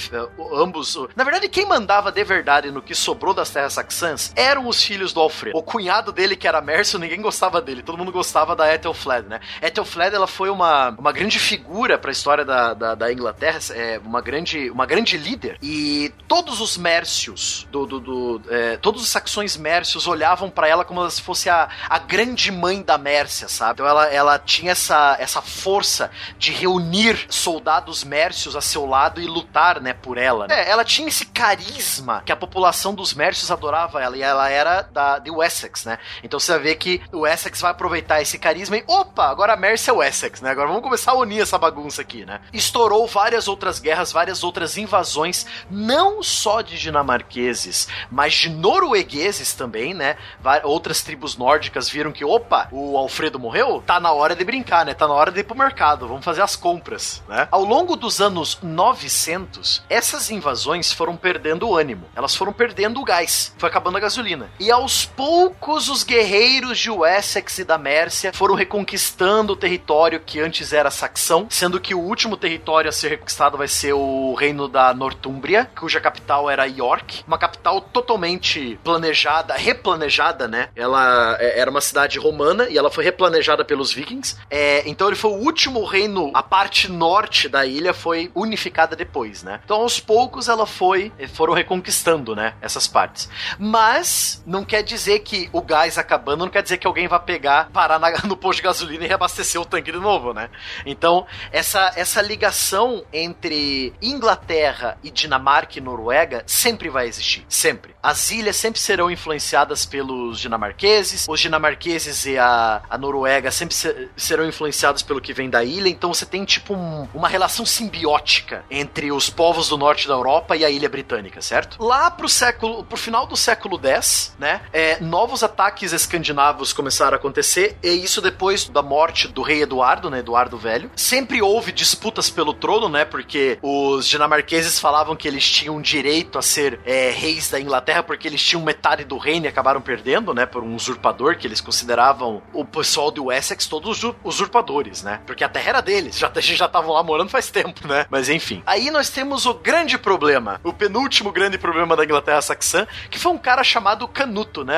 ambos, o- na verdade, quem mandava de verdade no que sobrou das terras saxãs eram os filhos do Alfredo. O cunhado dele, que era Mércio, ninguém gostava dele, todo mundo gostava da Ethelfled, né. Ethelfled, ela foi uma, uma grande figura para a história da, da, da Inglaterra, é, uma, grande, uma grande líder, e todos os Mércios, do, do, do, é, todos os saxões Mércios olhavam pra ela como se fosse a, a grande mãe da Mércia, sabe? Então ela, ela tinha essa, essa força de reunir soldados Mércios a seu lado e lutar, né, por ela. É, ela tinha esse carisma que a população dos Mércios adorava ela, e ela era da, de Wessex, né? Então você ver que o Essex vai aproveitar esse carisma e, opa, agora a Mércia é o né? Agora vamos começar a unir essa bagunça aqui, né? Estourou várias outras guerras, várias outras invasões, não só de dinamarqueses, mas de noruegueses também, né? Outras tribos nórdicas viram que, opa, o Alfredo morreu? Tá na hora de brincar, né? Tá na hora de ir pro mercado, vamos fazer as compras, né? Ao longo dos anos 900, essas invasões foram perdendo o ânimo, elas foram perdendo o gás, foi acabando a gasolina. E aos poucos os guerreiros de Wessex e da Mércia foram reconquistando o território que antes era saxão, sendo que o último território a ser reconquistado vai ser o reino da Nortúmbria, cuja capital era York, uma capital totalmente planejada, replanejada, né? Ela é, era uma cidade romana e ela foi replanejada pelos vikings. É, então ele foi o último reino, a parte norte da ilha foi unificada depois, né? Então aos poucos ela foi, foram reconquistando, né? Essas partes. Mas não quer dizer que o gás acabando, não quer dizer que alguém vai pegar, parar na- no posto de gasolina e reabastecer o tanque de novo, né? Então, essa, essa ligação entre Inglaterra e Dinamarca e Noruega sempre vai existir. Sempre. As ilhas sempre serão influenciadas pelos dinamarqueses, os dinamarqueses e a, a Noruega sempre se- serão influenciados pelo que vem da ilha, então você tem tipo um- uma relação simbiótica entre os povos do norte da Europa e a ilha britânica, certo? Lá pro século, pro final do século X, né, é, novos ataques escandinavos começaram a acontecer, e isso depois da morte do rei Eduardo, né, Eduardo Velho. Sempre houve disputas pelo trono, né, porque os dinamarqueses falavam que eles tinham direito a ser é, reis da Inglaterra porque eles tinham metade do reino e acabaram perdendo, né, por um usurpador que eles consideravam o pessoal do Essex todos usu- usurpadores, né, porque a terra era deles, já, já estavam lá morando faz tempo, né, mas enfim. Aí nós temos o grande problema, o penúltimo grande problema da Inglaterra saxã, que foi um cara chamado Canuto, né,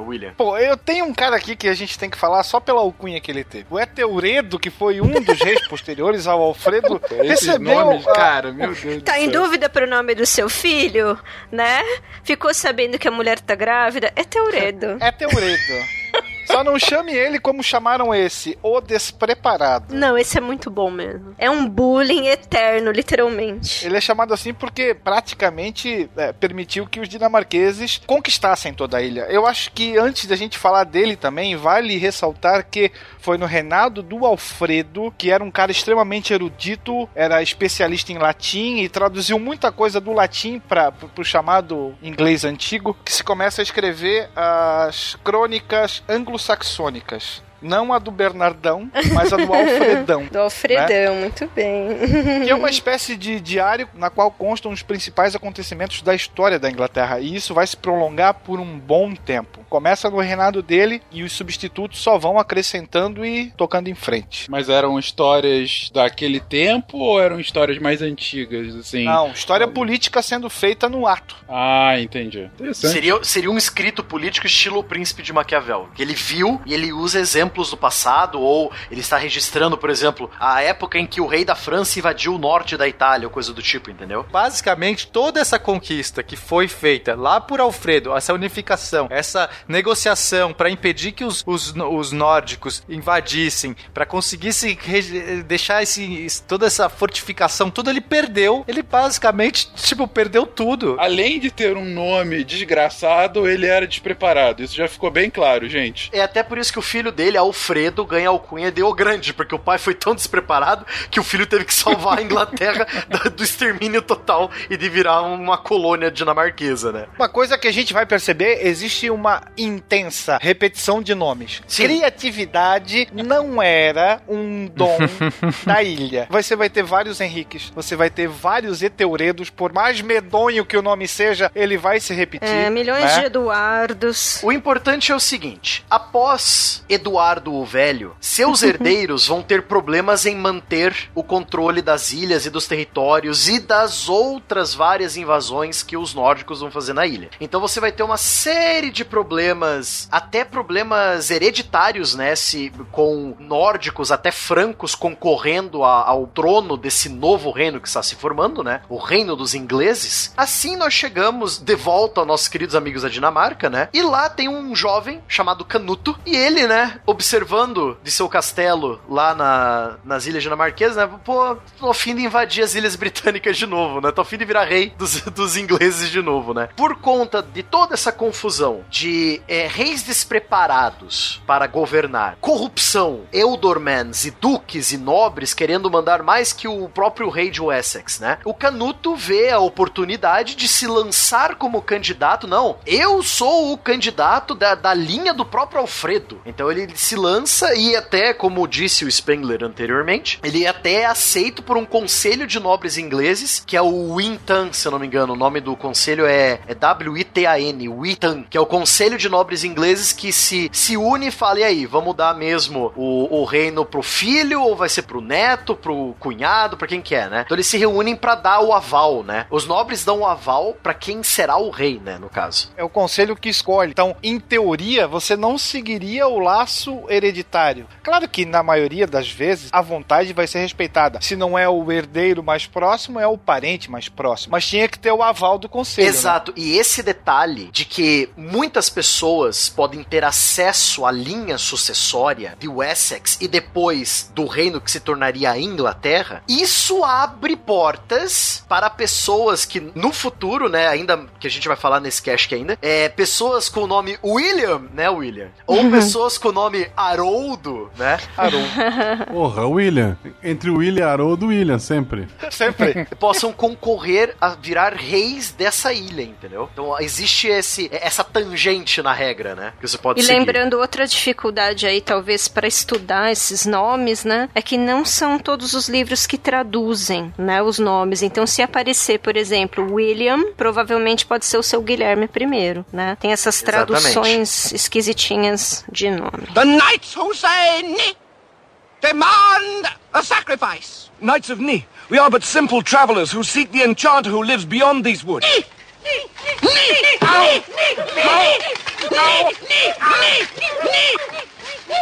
William? Pô, eu tenho um cara aqui que a gente tem que falar só pela alcunha que ele teve. O Eteuredo, que foi um dos reis posteriores ao Alfredo, Esses recebeu. nomes, ah, cara, meu Deus Tá em céu. dúvida pro nome do seu filho, né? Ficou sabendo que a mulher tá grávida? É Teuredo. É Teuredo. Só não chame ele como chamaram esse, o despreparado. Não, esse é muito bom mesmo. É um bullying eterno, literalmente. Ele é chamado assim porque praticamente é, permitiu que os dinamarqueses conquistassem toda a ilha. Eu acho que antes da gente falar dele também, vale ressaltar que foi no reinado do Alfredo, que era um cara extremamente erudito, era especialista em latim e traduziu muita coisa do latim para o chamado inglês antigo, que se começa a escrever as crônicas anglo-saxônicas. Não a do Bernardão, mas a do Alfredão. Do Alfredão, muito bem. que é uma espécie de diário na qual constam os principais acontecimentos da história da Inglaterra. E isso vai se prolongar por um bom tempo. Começa no reinado dele e os substitutos só vão acrescentando e tocando em frente. Mas eram histórias daquele tempo ou eram histórias mais antigas, assim? Não, história política sendo feita no ato. Ah, entendi. Interessante. Seria, seria um escrito político estilo o Príncipe de Maquiavel. Que ele viu e ele usa exemplos do passado, ou ele está registrando, por exemplo, a época em que o rei da França invadiu o norte da Itália, ou coisa do tipo, entendeu? Basicamente, toda essa conquista que foi feita lá por Alfredo, essa unificação, essa negociação para impedir que os, os, os nórdicos invadissem, para conseguir se deixar esse, toda essa fortificação, tudo ele perdeu. Ele basicamente, tipo, perdeu tudo. Além de ter um nome desgraçado, ele era despreparado. Isso já ficou bem claro, gente. É até por isso que o filho dele, Alfredo, ganha a alcunha de O Grande, porque o pai foi tão despreparado que o filho teve que salvar a Inglaterra do- do extermínio total e de virar uma colônia dinamarquesa, né? Uma coisa que a gente vai perceber, existe uma intensa repetição de nomes. Criatividade não era um dom da ilha. Você vai ter vários Henriques, você vai ter vários Eteuredos, por mais medonho que o nome seja, ele vai se repetir. É, milhões né? de Eduardos. O importante é o seguinte: após Eduardo Eduardo o Velho, seus herdeiros vão ter problemas em manter o controle das ilhas e dos territórios e das outras várias invasões que os nórdicos vão fazer na ilha. Então você vai ter uma série de problemas, até problemas hereditários, né? Se, com nórdicos, até francos, concorrendo a- ao trono desse novo reino que está se formando, né? O reino dos ingleses. Assim nós chegamos de volta aos nossos queridos amigos da Dinamarca, né? E lá tem um jovem chamado Canuto. E ele, né, observando de seu castelo lá na, nas ilhas dinamarquesas, né? Pô, tô a fim de invadir as ilhas britânicas de novo, né? Tô a fim de virar rei dos, dos ingleses de novo, né? Por conta de toda essa confusão de é, reis despreparados para governar, corrupção, ealdormans e duques e nobres querendo mandar mais que o próprio rei de Wessex, né? O Canuto vê a oportunidade de se lançar como candidato. Não, eu sou o candidato da, da linha do próprio Alfredo. Então ele se lança e até, como disse o Spengler anteriormente, ele até é aceito por um conselho de nobres ingleses, que é o Wintan, se eu não me engano. O nome do conselho é, é W-I-T-A-N, Wintan, que é o conselho de nobres ingleses que se, se une e fala, e aí, vamos dar mesmo o, o reino pro filho ou vai ser pro neto, pro cunhado, pra quem quer, né? Então eles se reúnem pra dar o aval, né? Os nobres dão o aval pra quem será o rei, né, no caso. É o conselho que escolhe. Então, em teoria, você não seguiria o laço hereditário. Claro que, na maioria das vezes, a vontade vai ser respeitada. Se não é o herdeiro mais próximo, é o parente mais próximo. Mas tinha que ter o aval do conselho. né? Exato. E esse detalhe de que muitas pessoas podem ter acesso à linha sucessória de Wessex e depois do reino que se tornaria a Inglaterra, isso abre portas para pessoas que no futuro, né, ainda que a gente vai falar nesse cast que ainda, é pessoas com o nome William, né, William? Ou pessoas com o nome Haroldo, né? Porra, William. Entre o William e Haroldo, William, sempre. Sempre. possam concorrer a virar reis dessa ilha, entendeu? Então existe esse, essa tangente na regra, né? Que você pode E seguir. lembrando outra dificuldade aí, talvez, para estudar esses nomes, né? É que não são todos os livros que traduzem, né? Os nomes. Então, se aparecer, por exemplo, William, provavelmente pode ser o seu Guilherme I, né? Tem essas Exatamente. traduções esquisitinhas de nome. The knights who say Ni demand a sacrifice. Knights of Ni, we are but simple travelers who seek the enchanter who lives beyond these woods. Ni! Au! Au! Au! Au!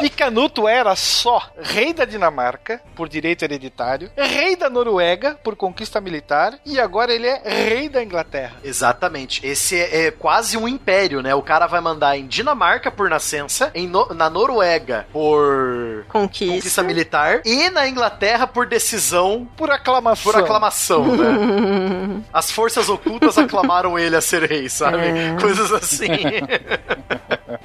E Canuto era só rei da Dinamarca, por direito hereditário, rei da Noruega, por conquista militar, e agora ele é rei da Inglaterra. Exatamente. Esse é, é quase um império, né? O cara vai mandar em Dinamarca por nascença, em No- na Noruega por Conquista. conquista militar e na Inglaterra por decisão, Por aclamação. por aclamação, né? As forças ocultas aclamaram ele a ser rei, sabe? Coisas assim.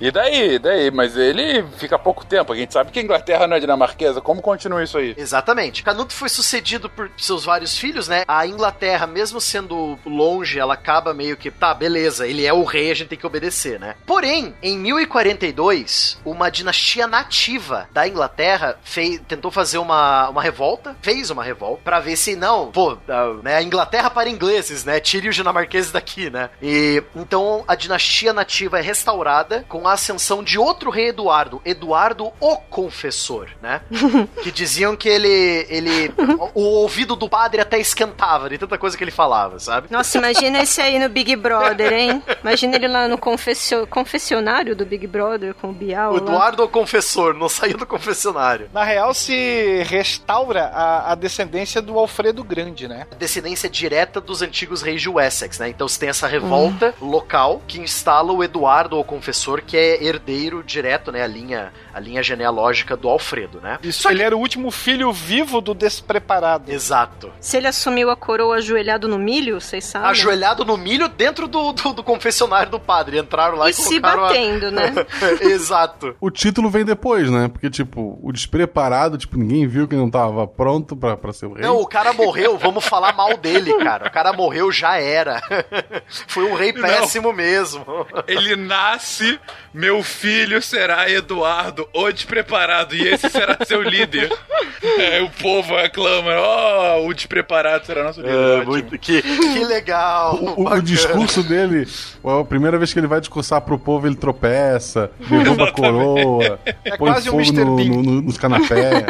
E daí, daí? Mas ele fica pouco tempo. A gente sabe que a Inglaterra não é dinamarquesa. Como continua isso aí? Exatamente. Canuto foi sucedido por seus vários filhos, né? A Inglaterra, mesmo sendo longe, ela acaba meio que, tá, beleza, ele é o rei, a gente tem que obedecer, né? Porém, em 1042, uma dinastia nativa da Inglaterra fez, tentou fazer uma, uma revolta, fez uma revolta, pra ver se, não, pô, né, a Inglaterra para ingleses, né? Tire os dinamarqueses daqui, né? E então a dinastia nativa é restaurada com a ascensão de outro rei Eduardo, Eduardo o Confessor, né? que diziam que ele, ele o, o ouvido do padre até esquentava de tanta coisa que ele falava, sabe? Nossa, imagina esse aí no Big Brother, hein? Imagina ele lá no confessio- confessionário do Big Brother com o Bial. O lá. Eduardo o Confessor não saiu do confessionário. Na real, se restaura a, a descendência do Alfredo Grande, né? Descendência direta dos antigos reis de Wessex, né? Então você tem essa revolta local que instala o Eduardo o Confessor, que é herdeiro direto, né? A linha, a linha genealógica do Alfredo, né? Isso, ele era o último filho vivo do despreparado. Exato. Se ele assumiu a coroa ajoelhado no milho, vocês sabem? Ajoelhado no milho dentro do, do, do confessionário do padre. Entraram lá e, E se colocaram a- batendo, né? Exato. O título vem depois, né? Porque, tipo, o despreparado, tipo, ninguém viu que não tava pronto pra, pra ser o rei. Não, o cara morreu, vamos falar mal dele, cara. O cara morreu, já era. Foi um rei péssimo mesmo. Ele nasce Meu filho será Eduardo, o despreparado, e esse será seu líder. É, o povo aclama, ó, o despreparado será nosso líder. É, muito, que, que legal. O, o discurso dele, a primeira vez que ele vai discursar pro povo, ele tropeça, derruba a coroa, É põe quase um fogo Mr. no, Bean. no- no- nos canapés.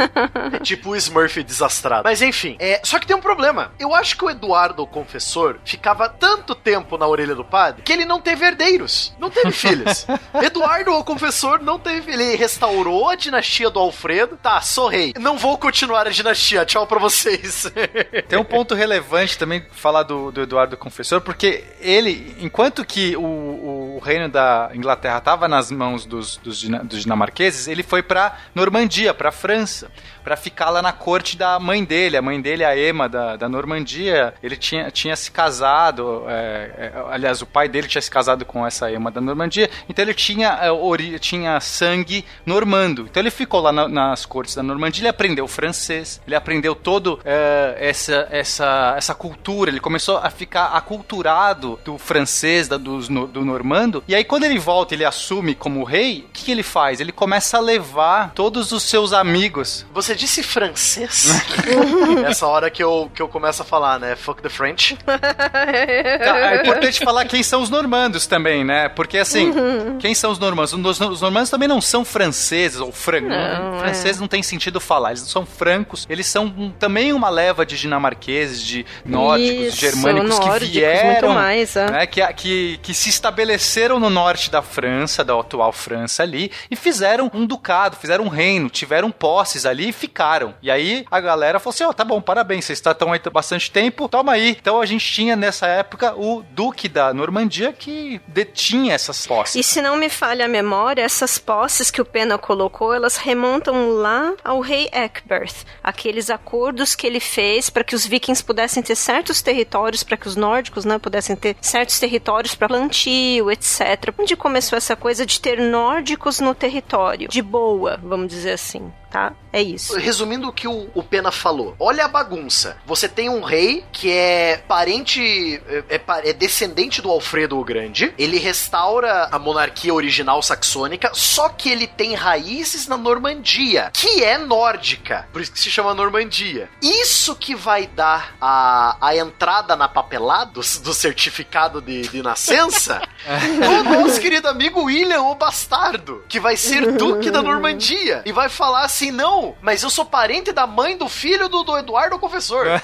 É tipo o Smurf desastrado. Mas enfim, é, só que tem um problema. Eu acho que o Eduardo, o confessor, ficava tanto tempo na orelha do padre que ele não teve herdeiros. Não teve filhos. Eduardo, o confessor, não teve. Ele restaurou a dinastia do Alfredo. Tá, sou rei. Não vou continuar a dinastia. Tchau pra vocês. Tem um ponto relevante também falar do, do Eduardo Confessor, porque ele, enquanto que o, o reino da Inglaterra estava nas mãos dos, dos, dos dinamarqueses, ele foi pra Normandia, pra França, pra ficar lá na corte da mãe dele. A mãe dele, a Emma da, da Normandia, ele tinha, tinha se casado, é, é, aliás, o pai dele tinha se casado com essa Emma da Normandia, então ele tinha, é, ori- tinha sangue normando. Então ele ficou lá na- nas cortes da Normandia, ele aprendeu francês, ele aprendeu todo é, essa, essa, essa cultura, ele começou a ficar aculturado do francês, da, dos do normando, e aí quando ele volta, ele assume como rei, o que, que ele faz? Ele começa a levar todos os seus amigos. Você disse francês? Essa hora que eu, que eu começo a falar, né? Fuck the French. Tá, é importante falar quem são os normandos também, né? Porque assim, quem são os normandos? Os, os normandos também não são franceses ou francos. Não, Francês não tem sentido falar, eles não são francos, eles são um- também uma leva de dinamarqueses, de nórdicos, Isso, germânicos que nórdicos, vieram, muito mais, é. né, que, que, que se estabeleceram no norte da França, da atual França ali, e fizeram um ducado, fizeram um reino, tiveram posses ali e ficaram. E aí a galera falou assim: ó, tá bom, parabéns, vocês estão aí há bastante tempo, toma aí. Então a gente tinha nessa época o Duque da Normandia que detinha essas posses. E se não me falha a memória, essas posses que o Pena colocou, elas remontam lá ao rei Eckberth. Aqueles acordos que ele fez para que os vikings pudessem ter certos territórios, para que os nórdicos né, pudessem ter certos territórios para plantio, etc. Onde começou essa coisa de ter nórdicos no território? De boa, vamos dizer assim, tá? É isso. Resumindo o que o, o Pena falou, olha a bagunça. Você tem um rei que é parente, é, é é descendente do Alfredo o Grande. Ele restaura a monarquia original saxônica, só que ele tem raízes na Normandia, que é nórdica. Por isso que se chama Normandia. Isso que vai dar a, a entrada na papelada do, do certificado de, de nascença do nosso querido amigo William, o bastardo, que vai ser duque da Normandia. E vai falar assim: não, mas eu sou parente da mãe do filho do, do Eduardo Confessor.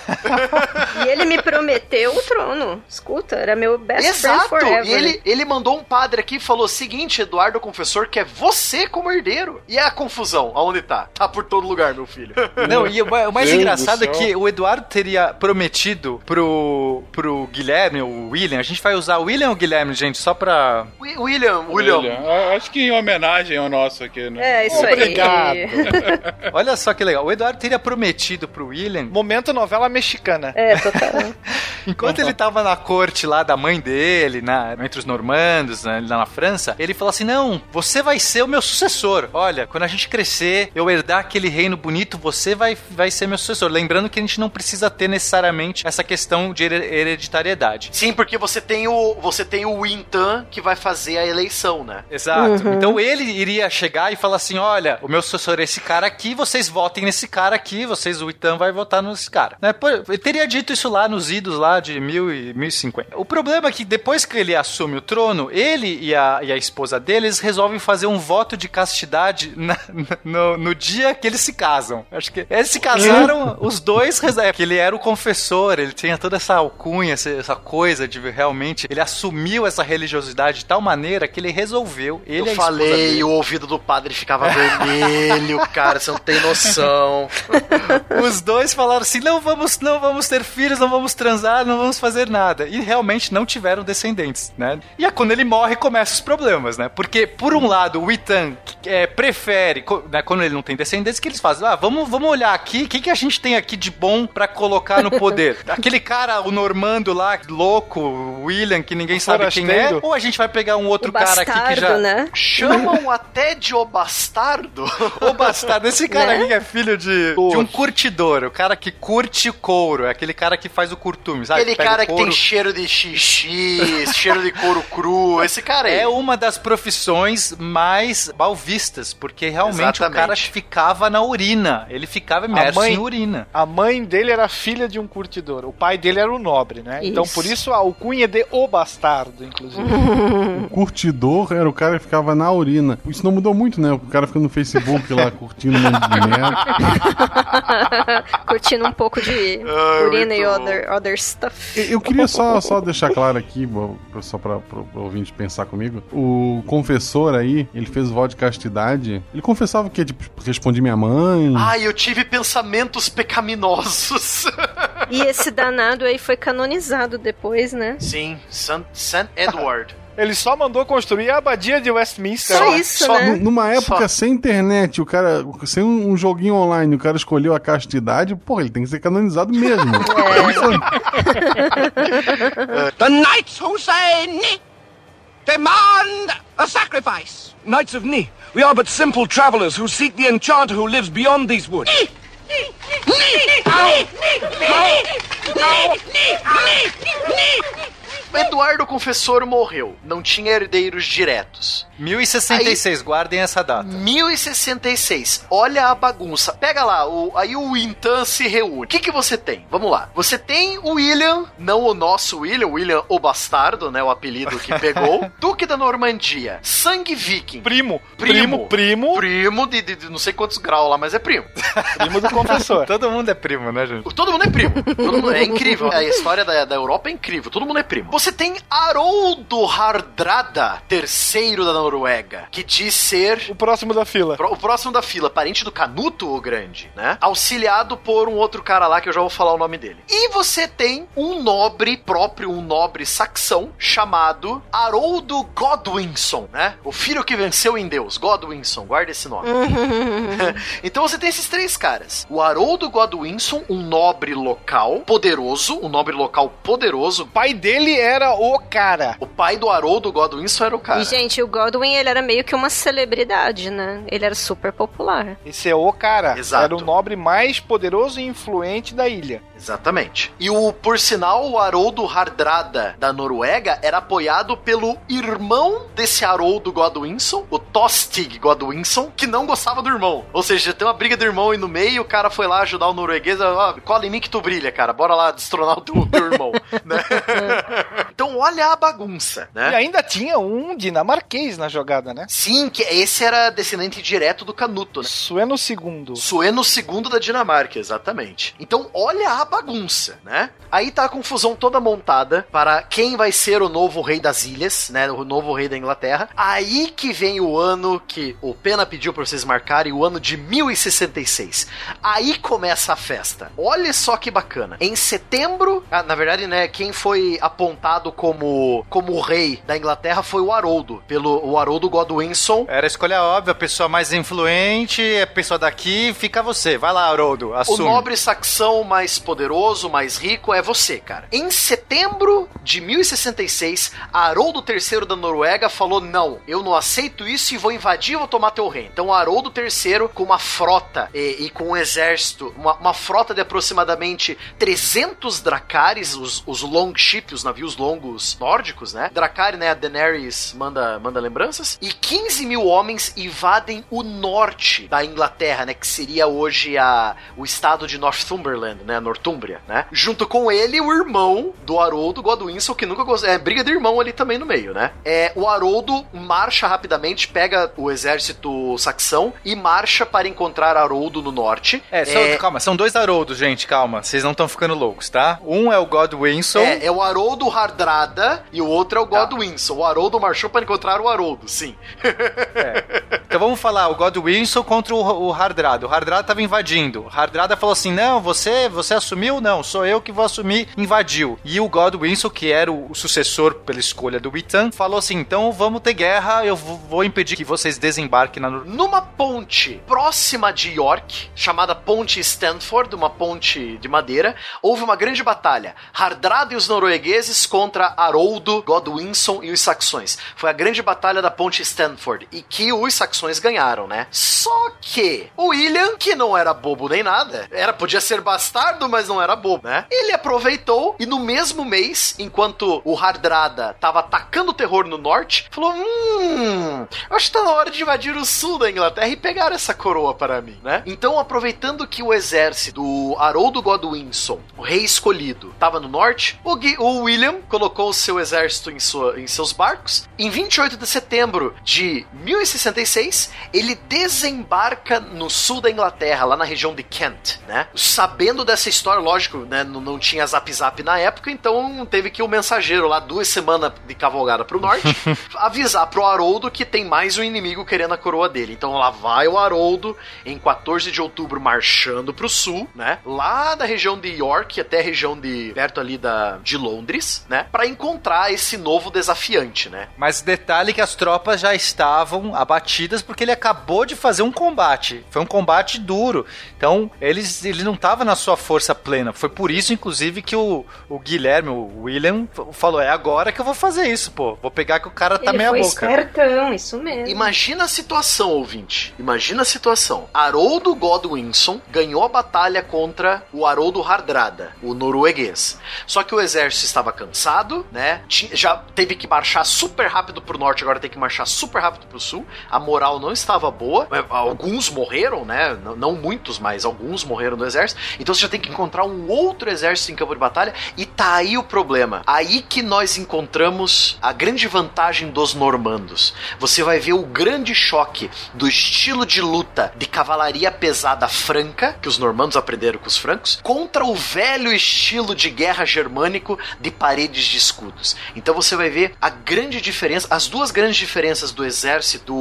E ele me prometeu o trono. Escuta, era meu best Exato! friend forever. E ele, ele mandou um padre aqui e falou: seguinte, Eduardo Confessor, quer você como herdeiro. E é a confusão, aonde tá? Tá por todo lugar, meu filho. Não, e o o mais Deus engraçado do é que o Eduardo teria prometido pro, pro Guilherme, o William, a gente vai usar o William ou o Guilherme, gente, só pra. Wi- William, William. William, Acho que em homenagem ao nosso aqui, né? É, isso Obrigado. aí. Olha só que legal. O Eduardo teria prometido pro William, Momento novela mexicana. É, total. enquanto ele tava na corte lá da mãe dele, na, entre os normandos, né, lá na França, ele falou assim: Não, você vai ser o meu sucessor. Olha, quando a gente crescer, eu herdar aquele reino bonito, você vai, vai ser meu sucessor. Lembrando que a gente não precisa ter necessariamente essa questão de her- hereditariedade. Sim, porque você tem o você tem o Wintan que vai fazer a eleição, né? Exato. Então ele iria chegar e falar assim: olha, o meu sucessor é esse cara aqui, vocês votem nesse cara aqui, vocês, o Itan vai votar nesse cara. Né? Ele teria dito isso lá nos idos lá de mil e 1050. O problema é que depois que ele assume o trono, ele e a, e a esposa deles resolvem fazer um voto de castidade na- no, no dia que eles se casam. Acho que eles se casaram, os dois, é, que ele era o confessor, ele tinha toda essa alcunha, essa, essa coisa de realmente, ele assumiu essa religiosidade de tal maneira que ele resolveu, ele eu falei, o ouvido do padre ficava vermelho, cara, você não tem noção. Os dois falaram assim: não vamos, não vamos ter filhos, não vamos transar, não vamos fazer nada. E realmente não tiveram descendentes, né? E é quando ele morre começam os problemas, né? Porque, por um lado, o Itan é, prefere, né, quando ele não tem descendentes, que eles fazem? Ah, vamos, vamos olhar aqui, o que, que a gente tem aqui de bom pra colocar no poder? Aquele cara, o Normando lá, louco, o William, que ninguém sabe quem é, ou a gente vai pegar um outro o cara aqui que já. bastardo, né? Chamam até de o bastardo. Ô bastardo, esse cara Né? aqui é filho de, de um curtidor, o cara que curte couro, é aquele cara que faz o curtume, sabe? Aquele cara que tem cheiro de xixi, cheiro de couro cru, esse cara aí. É uma das profissões mais mal vistas, porque realmente o cara Exatamente. ficava na urina. Ele ficava imerso mãe- em urina. A mãe dele era filha de um curtidor. O pai dele era o nobre, né? Então Isso. por isso a alcunha é de o bastardo, inclusive. O curtidor era o cara que ficava na urina. Isso não mudou muito, né? O cara fica no Facebook lá curtindo um monte de merda. Curtindo um pouco de Ah, urina e other, other stuff. Eu eu queria só, só deixar claro aqui, só pra, pro ouvinte pensar comigo. O confessor aí, ele fez o voto de castidade. Ele confessava que, tipo, respondi minha mãe. Ai, eu tive pensamentos pecaminosos. E esse danado aí foi canonizado depois, né? Sim. St. Edward. Ele só mandou construir a abadia de Westminster. Só isso, Só né? nu- numa época Só. sem internet, o cara, sem um, um joguinho online, o cara escolheu a castidade, porra, ele tem que ser canonizado mesmo. The knights who say Ni demand a sacrifice. Knights of Ni, we are but simple travelers who seek the enchanter who lives beyond these woods. O Eduardo Confessor morreu. Não tinha herdeiros diretos. 1066, guardem essa data. 1066. Olha a bagunça. Pega lá, o, aí o Intan se reúne. O que, que você tem? Vamos lá. Você tem o William, não o nosso William, William o Bastardo, né? O apelido que pegou. Duque da Normandia. Sangue Viking. Primo, Primo. primo, primo, Primo de, de- de não sei quantos graus lá, mas é primo. primo do confessor. Todo mundo é primo, né, gente? Todo mundo é primo. Mundo- é incrível. A história da, da Europa é incrível. Todo mundo é primo. Você tem Haroldo Hardrada, terceiro da Noruega, que diz ser O próximo da fila. Pro- O próximo da fila, parente do Canuto, o grande, né? Auxiliado por um outro cara lá que eu já vou falar o nome dele. E você tem um nobre próprio, um nobre saxão, chamado Haroldo Godwinson, né? O filho que venceu em Deus, Godwinson, guarda esse nome. então você tem esses três caras. O Haroldo Godwinson, um nobre local poderoso, um nobre local poderoso. O pai dele era o cara. O pai do Haroldo Godwinson era o cara. E, gente, o Godwin, ele era meio que uma celebridade, né? Ele era super popular. Esse é o cara. Exato. Era o nobre mais poderoso e influente da ilha. Exatamente. E o, por sinal, o Haroldo Hardrada da Noruega era apoiado pelo irmão desse Haroldo Godwinson, o Tostig Godwinson, que não gostava do irmão. Ou seja, tem uma briga do irmão aí no meio, o cara foi lá ajudar o norueguês, ó, cola em mim que tu brilha, cara, bora lá destronar o teu, o teu irmão, né? então olha a bagunça, E né? ainda tinha um dinamarquês na jogada, né? Sim, que esse era descendente direto do Canuto, né? Sueno II. Sueno II da Dinamarca, exatamente. Então, olha a bagunça, né? Aí tá a confusão toda montada para quem vai ser o novo rei das ilhas, né? O novo rei da Inglaterra. Aí que vem o ano que o Pena pediu pra vocês marcarem, o ano de 1066. Aí começa a festa. Olha só que bacana. Em setembro, ah, na verdade, né, quem foi apontado como como o rei da Inglaterra foi o Haroldo, pelo o Haroldo Godwinson, Era a escolha óbvia, a pessoa mais influente, a pessoa daqui, fica você. Vai lá, Haroldo, O assume. nobre saxão mais poderoso, mais rico é você, cara. Em setembro de 1066, Haroldo III da Noruega falou: Não, eu não aceito isso e vou invadir vou tomar teu reino. Então, Haroldo III, com uma frota e, e com um exército, uma, uma frota de aproximadamente 300 dracares, os, os longship, os navios longos nórdicos, né? Dracari, né? A Daenerys manda, manda lembranças. E 15 mil homens invadem o norte da Inglaterra, né? Que seria hoje a, o estado de Northumberland, né? Nortúmbria, né? Junto com ele, o irmão do Haroldo Godwinson, que nunca gostou. É briga de irmão ali também no meio, né? É, o Haroldo marcha rapidamente, pega o exército saxão e marcha para encontrar Haroldo no norte. É, só- calma, são dois Haroldos, gente, calma. Vocês não estão ficando loucos, tá? Um é o Godwinson. É, é o Haroldo Hardrada e o outro é o Godwinson. O Haroldo marchou para encontrar o Haroldo, sim. Então vamos falar, o Godwinson contra o, o Hardrada. O Hardrada tava invadindo. O Hardrada falou assim: não, você você assumiu? Não, sou eu que vou assumir. Invadiu. E o Godwinson, que era o, o sucessor pela escolha do Witan, falou assim: então vamos ter guerra, eu vou, impedir que vocês desembarquem na Numa ponte próxima de York, chamada Ponte Stanford, uma ponte de madeira, houve uma grande batalha. Hardrada e os noruegueses contra Haroldo, Godwinson e os saxões. Foi a grande batalha da ponte Stanford e que os saxões ganharam, né? Só que o William, que não era bobo nem nada, era podia ser bastardo, mas não era bobo, né? Ele aproveitou e no mesmo mês, enquanto o Hardrada tava atacando o terror no norte, falou: "Hum, acho que tá na hora de invadir o sul da Inglaterra e pegar essa coroa para mim, né?" Então, aproveitando que o exército do Haroldo Godwinson, o rei escolhido, tava no norte, o, o William colocou o seu exército em, sua- em seus barcos. Em 28 de setembro de 1066, ele desembarca no sul da Inglaterra, lá na região de Kent, né? Sabendo dessa história, lógico, né? Não, não tinha zap zap na época, então teve que o mensageiro lá, duas semanas de cavalgada pro norte, avisar pro Haroldo que tem mais um inimigo querendo a coroa dele. Então lá vai o Haroldo, em 14 de outubro, marchando pro sul, né? Lá da região de York até a região de. perto ali da, de Londres, né? Pra encontrar esse novo desafiante, né? Mas detalhe que as tropas já estavam abatidas porque ele acabou de fazer um combate. Foi um combate duro. Então, eles, ele não estava na sua força plena. Foi por isso, inclusive, que o, o Guilherme, o William, falou: é agora que eu vou fazer isso, pô. Vou pegar que o cara tá Ele meia foi boca. espertão, isso mesmo. Imagina a situação, ouvinte. Imagina a situação. Haroldo Godwinson ganhou a batalha contra o Haroldo Hardrada, o norueguês. Só que o exército estava cansado, né? Já teve que marchar super rápido pro norte, agora tem que marchar super rápido pro sul. A moral não estava boa. Alguns morreram, né? Não, muitos, mas alguns morreram no exército. Então você já tem que encontrar um outro exército em campo de batalha. E tá aí o problema. Aí que nós encontramos a grande vantagem dos normandos. Você vai ver o grande choque do estilo de luta de cavalaria pesada franca, que os normandos aprenderam com os francos, contra o velho estilo de guerra germânico de paredes de escudos. Então você vai ver a grande diferença, as duas grandes diferenças do exército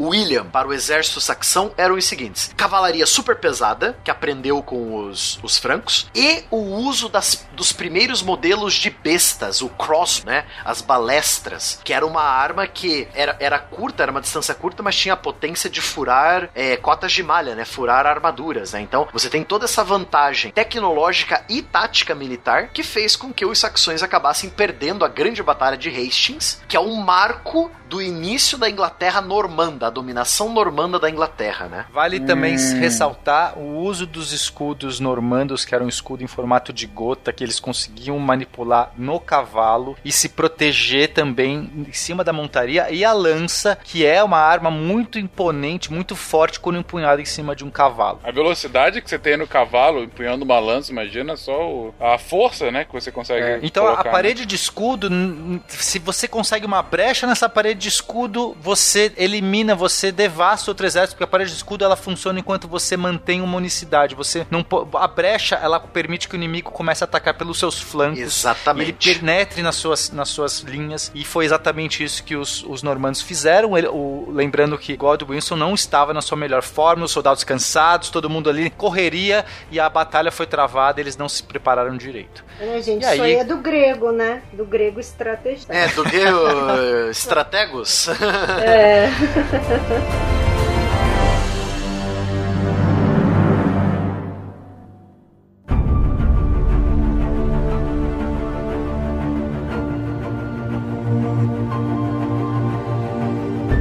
William para o exército saxão eram os seguintes: cavalaria super pesada, que aprendeu com os, os francos, e o uso das, dos primeiros modelos de bestas, o cross, né? As balestras, que era uma arma que era, era curta, era uma distância curta, mas tinha a potência de furar é, cotas de malha, né? Furar armaduras, né? Então você tem toda essa vantagem tecnológica e tática militar que fez com que os saxões acabassem perdendo a grande batalha de Hastings, que é um marco do início da Inglaterra normanda, a dominação normanda da Inglaterra, né? Vale também ressaltar o uso dos escudos normandos, que era um escudo em formato de gota, que eles conseguiam manipular no cavalo e se proteger também em cima da montaria, e a lança, que é uma arma muito imponente, muito forte quando empunhada em cima de um cavalo. A velocidade que você tem no cavalo, empunhando uma lança, imagina só o- a força, né, que você consegue. Então a colocar, parede de escudo, se você consegue uma brecha nessa parede de escudo, você elimina, você devasta outro exército, porque a parede de escudo ela funciona enquanto você mantém uma unicidade. Você não a brecha ela permite que o inimigo comece a atacar pelos seus flancos. Exatamente. Ele penetre nas suas, nas suas linhas e foi exatamente isso que os, os normandos fizeram. Ele- o- lembrando que Godwinson não estava na sua melhor forma, os soldados cansados, todo mundo ali correria e a batalha foi travada. Eles não se prepararam direito. É, gente, E aí? isso aí é do grego, né? Do grego estrategista. É, do que o Strategos? É.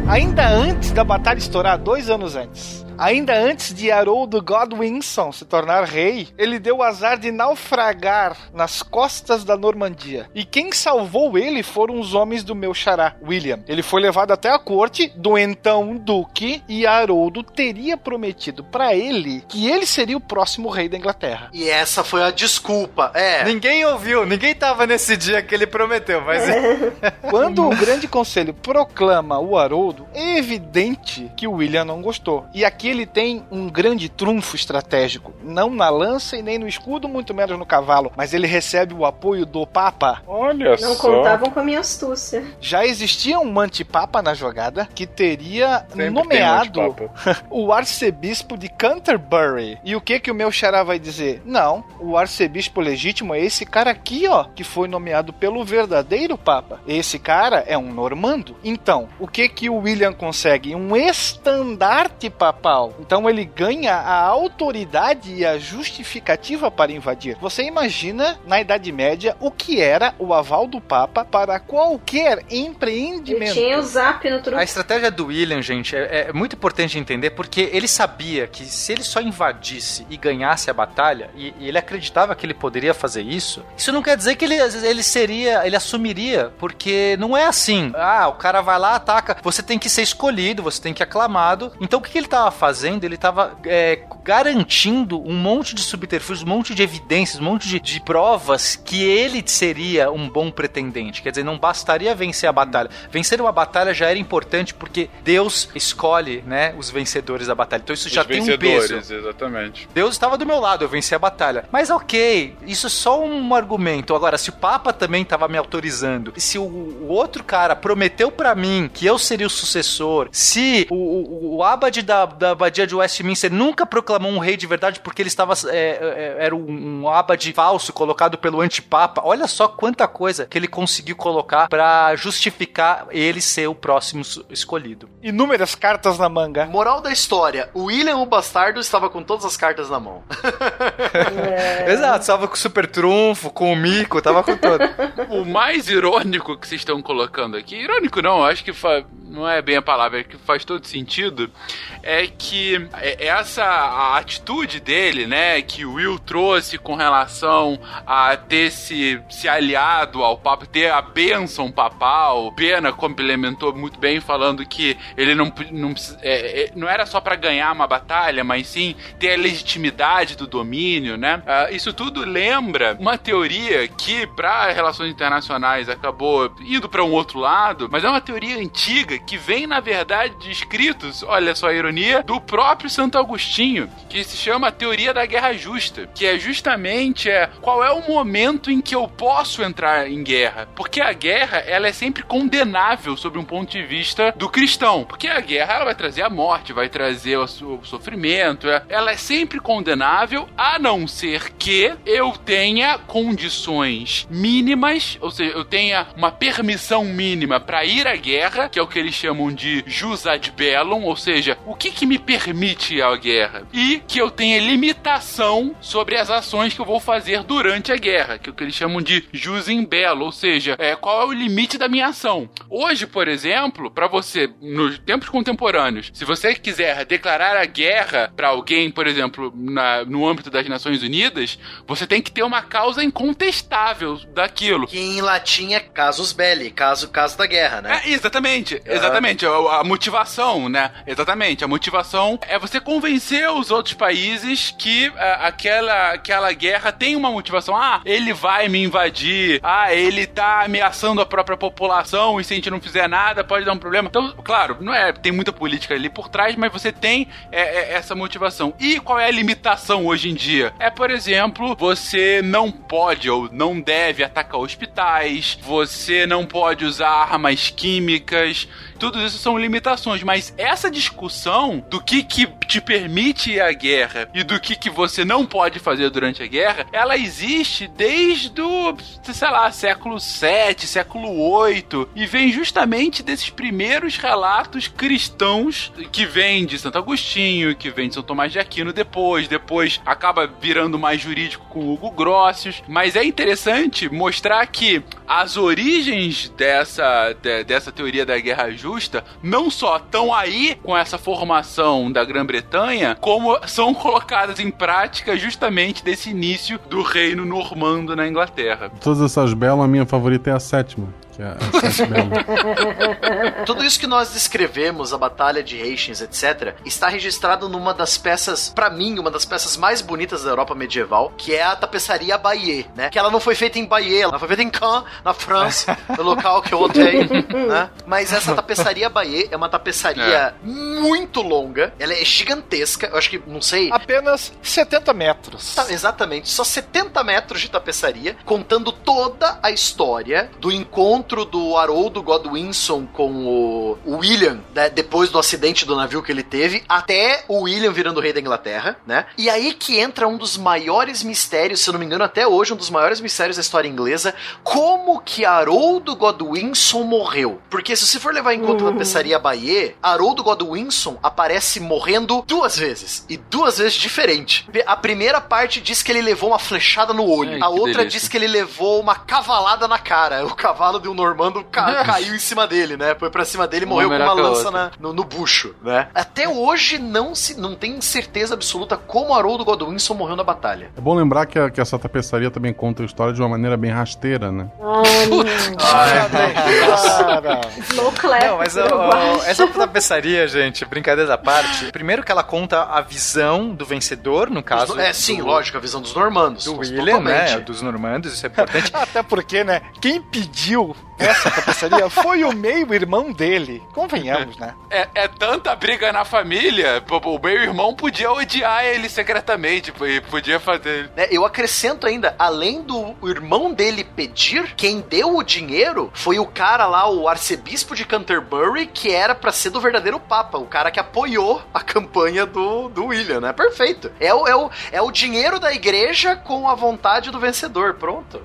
Ainda antes da batalha estourar, dois anos antes, ainda antes de Haroldo Godwinson se tornar rei, ele deu o azar de naufragar nas costas da Normandia. E quem salvou ele foram os homens do meu xará, William. Ele foi levado até a corte do então duque e Haroldo teria prometido para ele que ele seria o próximo rei da Inglaterra. E essa foi a desculpa. É. Ninguém ouviu, ninguém tava nesse dia que ele prometeu, mas Quando o grande conselho proclama o Haroldo, é evidente que o William não gostou. E aqui ele tem um grande trunfo estratégico, não na lança e nem no escudo, muito menos no cavalo, mas ele recebe o apoio do Papa. Olha Não só. contavam com a minha astúcia. Já existia um antipapa na jogada que teria Sempre um nomeado antipapa. o arcebispo de Canterbury. E o que que o meu xará vai dizer? Não, o arcebispo legítimo é esse cara aqui, ó, que foi nomeado pelo verdadeiro papa. Esse cara é um normando. Então, o que que o William consegue? Um estandarte papal Então ele ganha a autoridade e a justificativa para invadir. Você imagina, na Idade Média, o que era o aval do Papa para qualquer empreendimento. Tinha o zap no truque. A estratégia do William, gente, é, é muito importante entender porque ele sabia que se ele só invadisse e ganhasse a batalha, e, e ele acreditava que ele poderia fazer isso, isso não quer dizer que ele, ele seria, ele assumiria, porque não é assim. Ah, o cara vai lá, ataca, você tem que ser escolhido, você tem que aclamado. Então o que, que ele estava fazendo? Ele estava é, garantindo um monte de subterfúgios, um monte de evidências, um monte de, de provas que ele seria um bom pretendente. Quer dizer, não bastaria vencer a batalha. Vencer uma batalha já era importante porque Deus escolhe, né, os vencedores da batalha. Então isso já Os tem um peso. exatamente. Deus estava do meu lado, eu venci a batalha. Mas ok, isso é só um argumento. Agora, se o Papa também estava me autorizando, se o, o outro cara prometeu pra mim que eu seria o sucessor, se o, o, o abade da, da abadia de Westminster nunca proclamou um rei de verdade porque ele estava é, é, era um, abade falso colocado pelo antipapa, olha só quanta coisa que ele conseguiu colocar pra justificar ele ser o próximo escolhido. Inúmeras cartas na manga. Moral da história: o William o Bastardo estava com todas as cartas na mão. Exato, estava com o super trunfo, com o mico, tava com tudo. O mais irônico que vocês estão colocando aqui, irônico não, acho que fa- não é bem a palavra, é que faz todo sentido, é que é- essa a atitude dele, né, que o Will trouxe com relação a ter se, se aliado ao Papa, ter a bênção papal, Pena complementou muito bem falando que ele não, não, é, é, não era só pra ganhar uma batalha, mas sim ter a legitimidade do domínio, né? Ah, isso tudo lembra uma teoria que, para relações internacionais, acabou indo para um outro lado, mas é uma teoria antiga que vem, na verdade, de escritos, olha só a ironia, do próprio Santo Agostinho, que se chama teoria da guerra justa, que é justamente é, qual é o momento em que eu posso entrar em guerra. Porque a guerra, ela é sempre condenável sob um ponto de vista do cristão. Porque a guerra, ela vai trazer a morte, vai trazer o sofrimento, é- ela é sempre condenável, a não ser que eu tenha condições mínimas, ou seja, eu tenha uma permissão mínima para ir à guerra, que é o que eles chamam de jus ad bellum, ou seja, o que que me permite ir à guerra? E que eu tenha limitação sobre as ações que eu vou fazer durante a guerra, que é o que eles chamam de jus in bello, ou seja, é, qual é o limite da minha ação. Hoje, por exemplo, para você, nos tempos contemporâneos, se você quiser declarar a guerra para alguém, por exemplo, na- no âmbito das Nações Unidas, você tem que ter uma causa incontestável daquilo. Que em latim é casus belli, caso, caso da guerra, né? É, exatamente, exatamente. A, a motivação, né? Exatamente. A motivação é você convencer os outros países que ah, aquela, aquela guerra tem uma motivação. Ah, ele vai me invadir. Ah, ele tá ameaçando a própria população e se a gente não fizer nada pode dar um problema. Então, claro, não é, tem muita política ali por trás, mas você tem é, é, essa motivação. E qual é a limitação hoje em dia? É, por exemplo, você não pode ou não deve atacar hospitais, você não pode usar armas químicas, tudo isso são limitações, mas essa discussão do que que te permite à guerra e do que que você não pode fazer durante a guerra, ela existe desde o, sei lá, século 7, século 8 e vem justamente desses primeiros relatos cristãos que vem de Santo Agostinho, que vem de São Tomás de Aquino depois, depois acaba virando mais jurídico com Hugo Grossius, mas é interessante mostrar que as origens dessa, de- dessa teoria da guerra justa não só estão aí com essa formação da Grã-Bretanha, como são colocadas em prática justamente desse início do reino normando na Inglaterra. Todas essas belas, a minha favorita é a sétima. Que é. Tudo isso que nós descrevemos, a Batalha de Hastings, etc., está registrado numa das peças, pra mim, uma das peças mais bonitas da Europa medieval, que é a tapeçaria Bayeux, né? Que ela não foi feita em Bayeux, ela foi feita em Caen, na França, no local que eu odeio, né? Mas essa tapeçaria Bayeux é uma tapeçaria muito longa, ela é gigantesca, eu acho que, não sei... Apenas 70 metros. Tá, exatamente, só 70 metros de tapeçaria, contando toda a história do encontro encontro do Haroldo Godwinson com o, William, né, depois do acidente do navio que ele teve, até o William virando rei da Inglaterra, né? E aí que entra um dos maiores mistérios, se eu não me engano, até hoje, um dos maiores mistérios da história inglesa, como que Haroldo Godwinson morreu. Porque se você for levar em conta a tapeçaria Baie, Haroldo Godwinson aparece morrendo duas vezes, e duas vezes diferente. A primeira parte diz que ele levou uma flechada no olho, Ai, a outra delícia. diz que ele levou uma cavalada na cara. O cavalo de um normando ca- caiu em cima dele, né? Foi pra cima dele e morreu com uma que a lança na- no, no bucho, né? Até hoje não se não tem certeza absoluta como Haroldo Godwinson morreu na batalha. É bom lembrar que, a- que essa tapeçaria também conta a história de uma maneira bem rasteira, né? Não, mas eu ó, acho. essa tapeçaria, gente, brincadeira à parte. Primeiro que ela conta a visão do vencedor, no caso. é, sim, do, lógico, a visão dos normandos. Do Totalmente. William, né? Dos normandos, isso é importante. até porque, né? Quem pediu essa tapeçaria foi o meio-irmão dele. Convenhamos, né? É, é tanta briga na família, o meu irmão podia odiar ele secretamente, e podia fazer. né, eu acrescento ainda, além do irmão dele pedir, quem deu o dinheiro foi o cara lá, o arcebispo de Canterbury, que era pra ser do verdadeiro papa, o cara que apoiou a campanha do, do William, né? Perfeito. É o, é, o, é o dinheiro da igreja com a vontade do vencedor, pronto.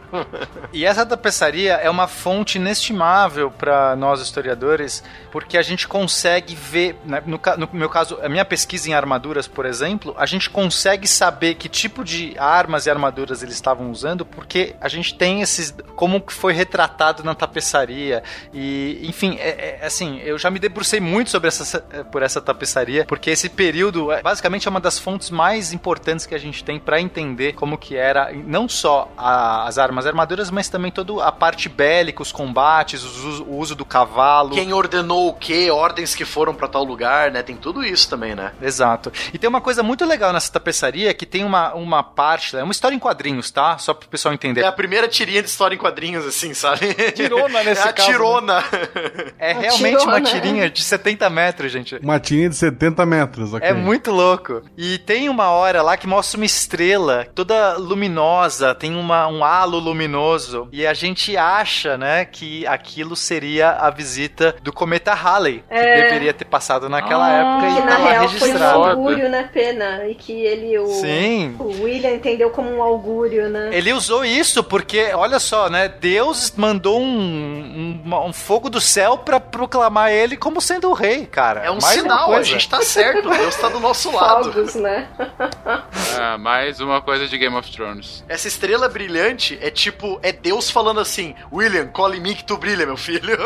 E essa tapeçaria é uma fonte inestimável para nós historiadores, porque a gente consegue ver, né, no, no meu caso, a minha pesquisa em armaduras, por exemplo, a gente consegue saber que tipo de armas e armaduras eles estavam usando, porque a gente tem esses como foi retratado na tapeçaria. E, enfim, é, é, assim, eu já me debrucei muito sobre essa por essa tapeçaria, porque esse período é, basicamente é uma das fontes mais importantes que a gente tem para entender como que era não só a- as armas e armaduras, mas também toda a parte bélica, os os uso- o uso do cavalo. Quem ordenou o quê, ordens que foram pra tal lugar, né? Tem tudo isso também, né? Exato. E tem uma coisa muito legal nessa tapeçaria que tem uma, uma parte, é uma história em quadrinhos, tá? Só pro pessoal entender. É a primeira tirinha de história em quadrinhos, assim, sabe? Tirona nesse é a caso, né? tirona. É Uma realmente uma tirona. tirinha de 70 metros, gente. Uma tirinha de 70 metros, ok? É muito louco. E tem uma hora lá que mostra uma estrela toda luminosa, tem uma, um halo luminoso. E a gente acha, né, que aquilo seria a visita do cometa Halley, que É. deveria ter passado naquela Ah, época e Que na estava real foi um registrado. augúrio, né, Pena? E que ele, o, Sim. o William entendeu como um augúrio, né? Ele usou isso porque, olha só, né? Deus mandou um, um, um fogo do céu pra proclamar ele como sendo o rei, cara. É um Mais sinal, a gente tá certo, Deus tá do nosso lado. Fogos, né? Ah, mais uma coisa de Game of Thrones. Essa estrela brilhante é tipo, é Deus falando assim: William, cola em mim que tu brilha, meu filho.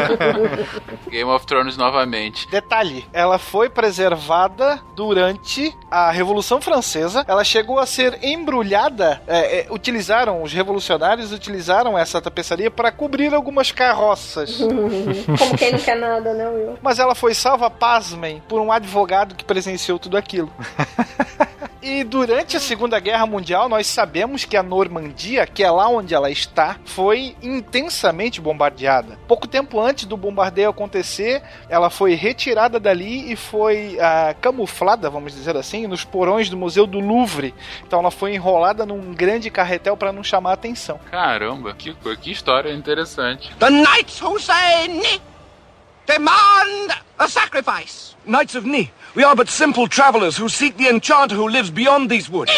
Game of Thrones novamente. Detalhe, ela foi preservada durante a Revolução Francesa. Ela chegou a ser embrulhada. é, é, utilizaram, os revolucionários utilizaram essa tapeçaria para cobrir algumas carroças. Como quem não quer nada, né, Will? Mas ela foi salva, pasmem, por um advogado que presenciou tudo aquilo. E durante a Segunda Guerra Mundial, nós sabemos que a Normandia, que é lá onde ela está, foi intensamente bombardeada. Pouco tempo antes do bombardeio acontecer, ela foi retirada dali e foi ah, camuflada, vamos dizer assim, nos porões do Museu do Louvre. Então ela foi enrolada num grande carretel para não chamar a atenção. Caramba, que, que história interessante. The Knights Ni demand a sacrifice. Knights of Ni, we are but simple travelers who seek the enchanter who lives beyond these woods.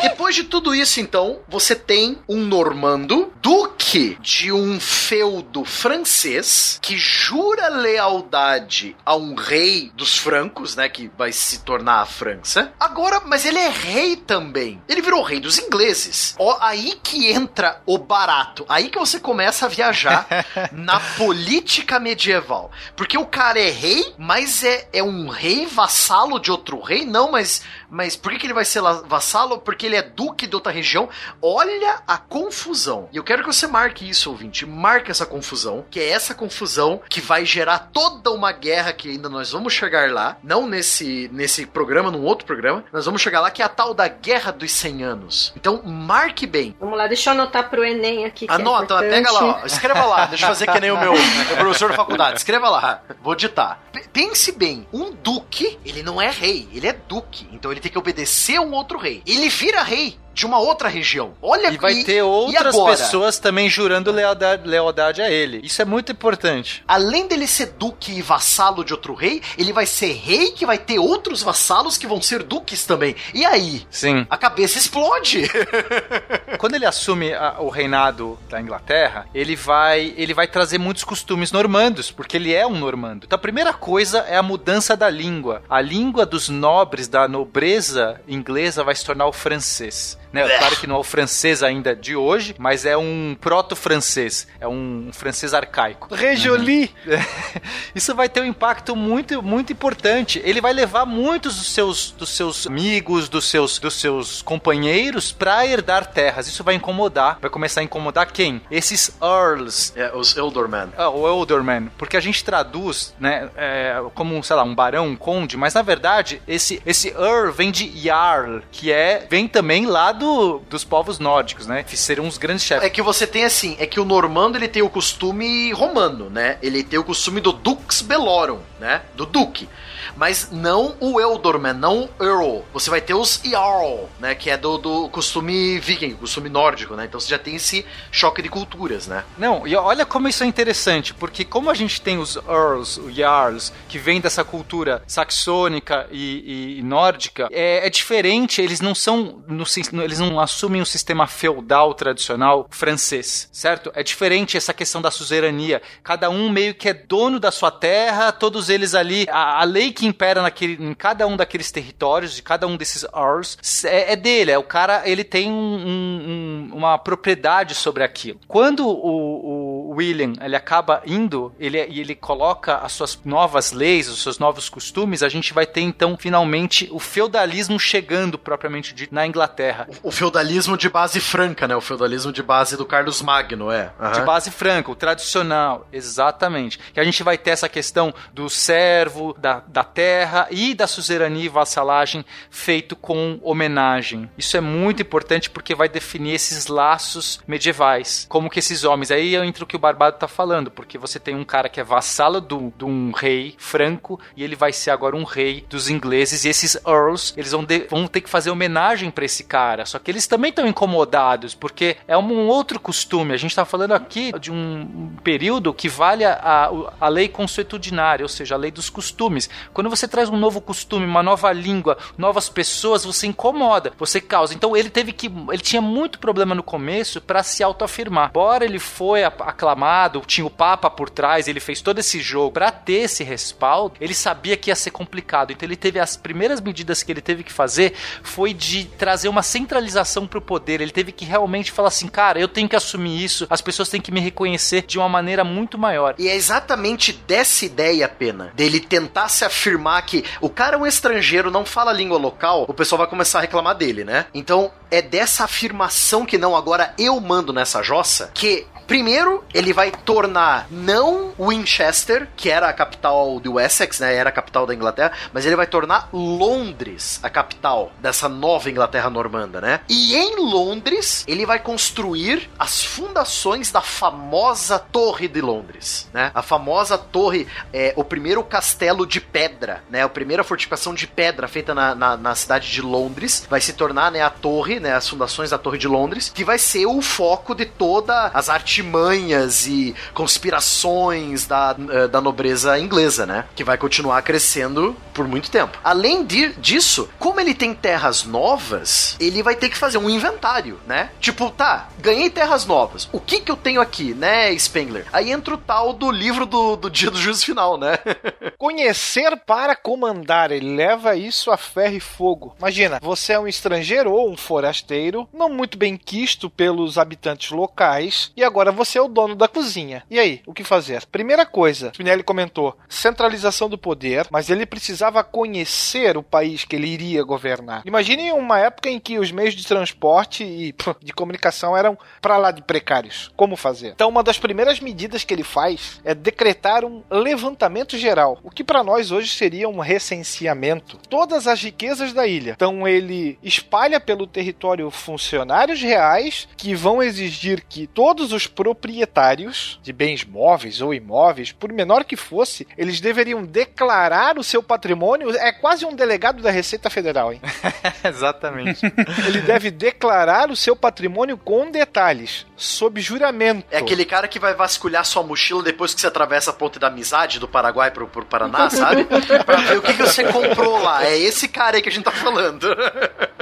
Depois de tudo isso, então, você tem um normando, duque de um feudo francês, que jura lealdade a um rei dos francos, né, que vai se tornar a França. Agora, mas ele é rei também. Ele virou rei dos ingleses. Ó, aí que entra o barato. Aí que você começa a viajar na política medieval. Porque o cara é rei, mas é, é um rei vassalo de outro rei? Não, mas, mas por que, que ele vai ser vassalo? Porque ele é duque de outra região. Olha a confusão. E eu quero que você marque isso, ouvinte. Marque essa confusão, que é essa confusão que vai gerar toda uma guerra que ainda nós vamos chegar lá. Não nesse, nesse programa, num outro programa. Nós vamos chegar lá, que é a tal da Guerra dos 100 Anos. Então, marque bem. Vamos lá, deixa eu anotar pro Enem aqui. é Anota, importante. pega lá, ó. escreva lá. Deixa eu fazer que nem o meu, meu professor da faculdade. Escreva lá. Vou ditar. Pense bem, um duque, ele não é rei, ele é duque. Então ele tem que obedecer a um outro rei. Ele vira rei de uma outra região. Olha E vai e- ter outras pessoas também jurando lealdade, lealdade a ele. Isso é muito importante. Além dele ser duque e vassalo de outro rei, ele vai ser rei que vai ter outros vassalos que vão ser duques também. E aí? Sim. A cabeça explode. Quando ele assume a- o reinado da Inglaterra, ele vai, ele vai trazer muitos costumes normandos, porque ele é um normando. Então a primeira coisa é a mudança da língua. A língua dos nobres, da nobreza inglesa, vai se tornar o francês. Né? Claro que não é o francês ainda de hoje, mas é um proto-francês. É um francês arcaico. Rejoli. Isso vai ter um impacto muito, muito importante. Ele vai levar muitos dos seus, dos seus amigos, dos seus, dos seus companheiros para herdar terras. Isso vai incomodar. Vai começar a incomodar quem? Esses earls. É, os Eldorman. Ah, o Elderman, porque a gente traduz, né, é, como, sei lá, um barão, um conde, mas na verdade, esse, esse Earl vem de Jarl, que é, vem também lá do, dos povos nórdicos, né, que seriam os grandes chefes. É que você tem assim, é que o normando ele tem o costume romano, né? Ele tem o costume do Dux Bellorum, né? Do duque. Mas não o Eldorman, não o Earl. Você vai ter os Jarl, né? Que é do, do costume viking, costume nórdico, né? Então você já tem esse choque de culturas, né? Não, e olha como isso é interessante, porque como a gente tem os Earls, os Jarls, que vem dessa cultura saxônica e, e- nórdica, é, é diferente, eles não são, no eles não assumem o sistema feudal tradicional francês, certo? É diferente essa questão da suzerania, cada um meio que é dono da sua terra, todos eles ali, a, a lei que impera naquele, em cada um daqueles territórios, de cada um desses Earls, é, é dele, é o cara, ele tem um- um- uma propriedade sobre aquilo. Quando o, o William ele acaba indo, ele, e ele coloca as suas novas leis, os seus novos costumes, a gente vai ter então finalmente o feudalismo chegando propriamente dito na Inglaterra. O feudalismo de base franca, né? O feudalismo de base do Carlos Magno, é. De Aham. base franca, o tradicional, exatamente. Que a gente vai ter essa questão do servo, da, da terra e da suzerania e vassalagem feito com homenagem. Isso é muito importante porque vai definir esses laços medievais. Como que esses homens. Aí entra o que o Barbado tá falando, porque você tem um cara que é vassalo de um rei franco e ele vai ser agora um rei dos ingleses. E esses earls, eles vão, de- vão ter que fazer homenagem para esse cara. Só que eles também estão incomodados, porque é um, outro costume. A gente tá falando aqui de um, período que vale a, a, lei consuetudinária, ou seja, a lei dos costumes. Quando você traz um novo costume, uma nova língua, novas pessoas, você incomoda, você causa. Então ele teve que. Ele tinha muito problema no começo para se autoafirmar. Embora ele foi a- aclamado, tinha o Papa por trás, ele fez todo esse jogo para ter esse respaldo, ele sabia que ia ser complicado. Então ele teve as primeiras medidas que ele teve que fazer foi de trazer uma centralização pro poder. Ele teve que realmente falar assim, cara, eu tenho que assumir isso, as pessoas têm que me reconhecer de uma maneira muito maior. E é exatamente dessa ideia, Pena, dele tentar se afirmar que o cara é um estrangeiro, não fala a língua local, o pessoal vai começar a reclamar dele, né? Então, é dessa afirmação que não, agora eu mando nessa jossa, que Primeiro, ele vai tornar não Winchester, que era a capital do Essex, né? Era a capital da Inglaterra, mas ele vai tornar Londres a capital dessa nova Inglaterra normanda, né? E em Londres, ele vai construir as fundações da famosa Torre de Londres, né? A famosa torre, é, o primeiro castelo de pedra, né? A primeira fortificação de pedra feita na, na, na cidade de Londres vai se tornar, né, a torre, né? As fundações da Torre de Londres, que vai ser o foco de toda as artimanhas e conspirações da, eh, da nobreza inglesa, né? Que vai continuar crescendo por muito tempo. Além de- disso, como ele tem terras novas, ele vai ter que fazer um inventário, né? Tipo, tá, ganhei terras novas. O que que eu tenho aqui, né, Spengler? Aí entra o tal do livro do, do dia do juízo final, né? Conhecer para comandar, ele leva isso a ferro e fogo. Imagina, você é um estrangeiro ou um forasteiro, não muito bem quisto pelos habitantes locais, e agora Agora você é o dono da cozinha. E aí, o que fazer? Primeira coisa, Spinelli comentou, centralização do poder, mas ele precisava conhecer o país que ele iria governar. Imagine uma época em que os meios de transporte e pô, de comunicação eram pra lá de precários. Como fazer? Então, uma das primeiras medidas que ele faz é decretar um levantamento geral, o que para nós hoje seria um recenseamento. Todas as riquezas da ilha. Então, ele espalha pelo território funcionários reais que vão exigir que todos os proprietários de bens móveis ou imóveis, por menor que fosse, eles deveriam declarar o seu patrimônio. É quase um delegado da Receita Federal, hein? Exatamente. Ele deve declarar o seu patrimônio com detalhes, sob juramento. É aquele cara que vai vasculhar sua mochila depois que você atravessa a ponte da amizade do Paraguai pro, pro Paraná, sabe? pra ver o que, que você comprou lá. É esse cara aí que a gente tá falando.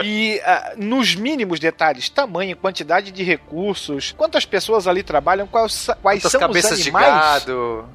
E ah, nos mínimos detalhes, tamanho, quantidade de recursos, quantas pessoas ali trabalham, quais, quais são os animais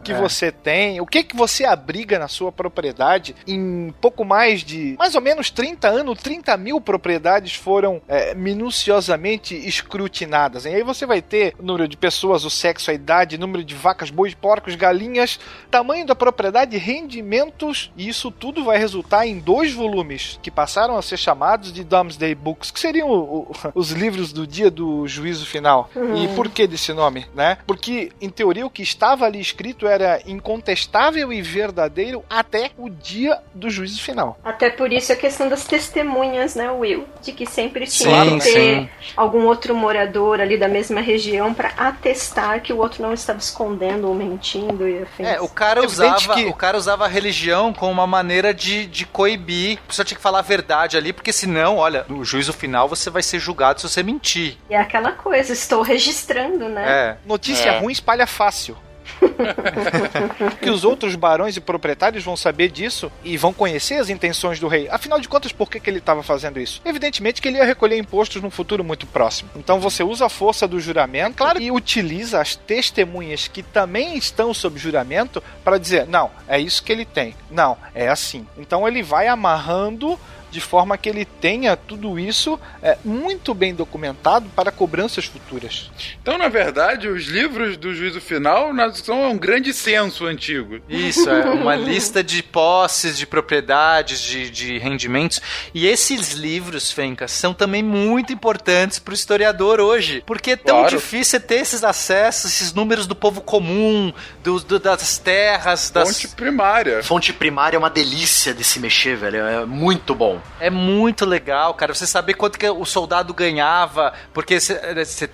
que é. você tem, o que que você abriga na sua propriedade. Em pouco mais de, mais ou menos 30 anos, 30 mil propriedades foram é, minuciosamente escrutinadas. E aí você vai ter o número de pessoas, o sexo, a idade, número de vacas, bois, porcos, galinhas, tamanho da propriedade, rendimentos, e isso tudo vai resultar em dois volumes que passaram a ser chamados de Domesday Books, que seriam o- o- os livros do dia do juízo final. E por que desse nome, né? Porque, em teoria, o que estava ali escrito era incontestável e verdadeiro até o dia do juízo final. Até por isso a questão das testemunhas, né, Will? De que sempre tinha Sim, que ter sim. algum outro morador ali da mesma região pra atestar que o outro não estava escondendo ou mentindo e afins. É, o cara Evidente usava, que- o cara usava a religião como uma maneira de, de coibir. A pessoa tinha que falar a verdade ali, porque senão, olha, no juízo final você vai ser julgado se você mentir. E é aquela coisa, estou registrando, né? É. Notícia É. ruim espalha fácil. que os outros barões e proprietários vão saber disso e vão conhecer as intenções do rei. Afinal de contas, por que, que ele estava fazendo isso? Evidentemente que ele ia recolher impostos num futuro muito próximo. Então você usa a força do juramento claro, e utiliza as testemunhas que também estão sob juramento para dizer: não, é isso que ele tem. Não, é assim. Então ele vai amarrando de forma que ele tenha tudo isso é, muito bem documentado para cobranças futuras. Então, na verdade, os livros do juízo final são um grande censo antigo. Isso, é uma lista de posses, de propriedades, de, de rendimentos. E esses livros, Fencas, são também muito importantes para o historiador hoje. Porque é tão Claro. difícil ter esses acessos, esses números do povo comum, do, do- das terras, das. Fonte primária. Fonte primária é uma delícia de se mexer, velho. É muito bom. É muito legal, cara. Você saber quanto que o soldado ganhava, porque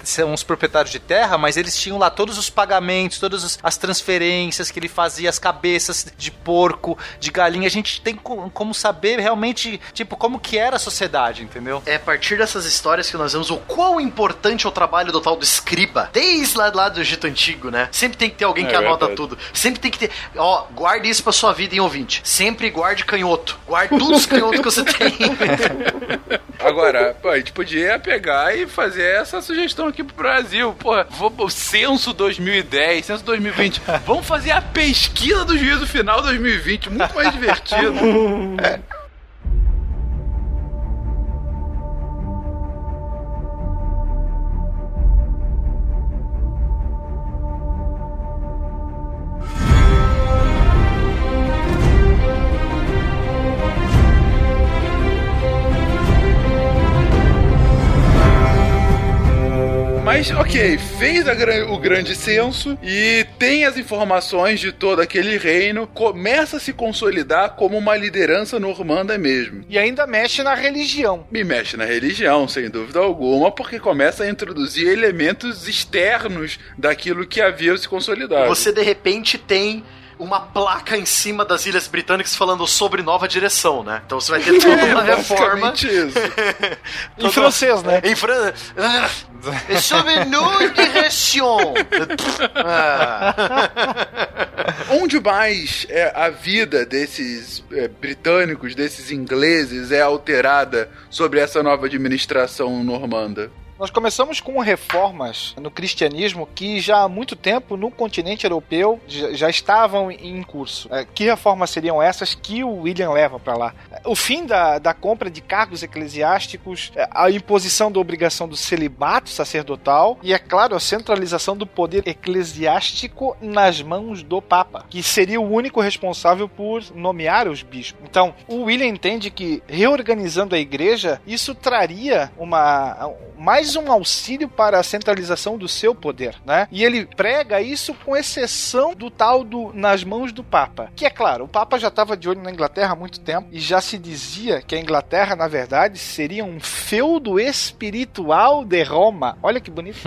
são os proprietários de terra, mas eles tinham lá todos os pagamentos, todas as- as transferências que ele fazia, as cabeças de porco, de galinha. A gente tem co- como saber realmente, tipo, como que era a sociedade, entendeu? É a partir dessas histórias que nós vemos o quão importante é o trabalho do tal do escriba. Desde lá, lá do Egito Antigo, né? Sempre tem que ter alguém É que anota verdade. tudo. Sempre tem que ter. Ó, guarde isso pra sua vida, hein, ouvinte. Sempre guarde canhoto. Guarde todos os canhotos que você tem. Agora, pô, a gente podia pegar e fazer essa sugestão aqui pro Brasil. Porra, vamos, censo 2010, censo 2020. Vamos fazer a pesquisa do juízo final 2020. Muito mais divertido. Mas, ok, fez gran- o grande censo e tem as informações de todo aquele reino, começa a se consolidar como uma liderança normanda mesmo. E ainda mexe na religião. Me mexe na religião, sem dúvida alguma, porque começa a introduzir elementos externos daquilo que havia se consolidado. Você de repente tem uma placa em cima das Ilhas Britânicas falando sobre nova direção, né? Então você vai ter toda uma É reforma. isso. Em francês, né? Em França. É sobre nous direction. Onde mais é, a vida desses é, britânicos, desses ingleses, é alterada sobre essa nova administração normanda? Nós começamos com reformas no cristianismo que já há muito tempo no continente europeu já, estavam em curso. É, que reformas seriam essas que o William leva para lá? O fim da, da compra de cargos eclesiásticos, é, a imposição da obrigação do celibato sacerdotal e, é claro, a centralização do poder eclesiástico nas mãos do Papa, que seria o único responsável por nomear os bispos. Então, o William entende que reorganizando a igreja, isso traria uma mais um auxílio para a centralização do seu poder, né? E ele prega isso com exceção do tal do nas mãos do Papa. Que é claro, o Papa já estava de olho na Inglaterra há muito tempo e já se dizia que a Inglaterra, na verdade, seria um feudo espiritual de Roma. Olha que bonito.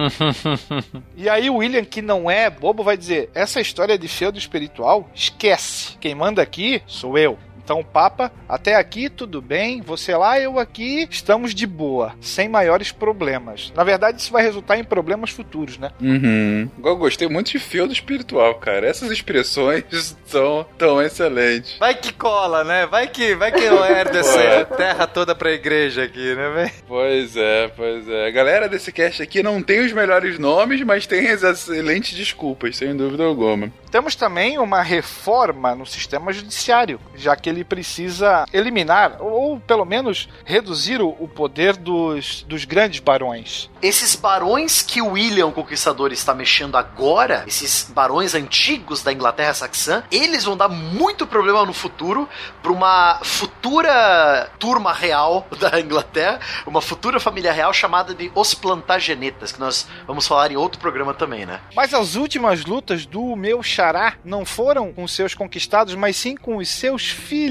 e aí o William, que não é bobo, vai dizer: essa história de feudo espiritual, esquece. Quem manda aqui sou eu. Então, Papa, até aqui tudo bem, você lá, eu aqui, estamos de boa, sem maiores problemas. Na verdade, isso vai resultar em problemas futuros, né? Uhum. Eu gostei muito de feudo espiritual, cara. Essas expressões são tão excelentes. Vai que cola, né? Vai que, vai que eu herdo essa terra toda pra igreja aqui, né, velho? Pois é, pois é. A galera desse cast aqui não tem os melhores nomes, mas tem as excelentes desculpas, sem dúvida alguma. Temos também uma reforma no sistema judiciário, já que ele precisa eliminar, ou pelo menos reduzir o, o poder dos, dos grandes barões. Esses barões que o William o Conquistador está mexendo agora, esses barões antigos da Inglaterra saxã, eles vão dar muito problema no futuro para uma futura turma real da Inglaterra, uma futura família real chamada de Os Plantagenetas, que nós vamos falar em outro programa também, né? Mas as últimas lutas do meu xará não foram com seus conquistados, mas sim com os seus filhos.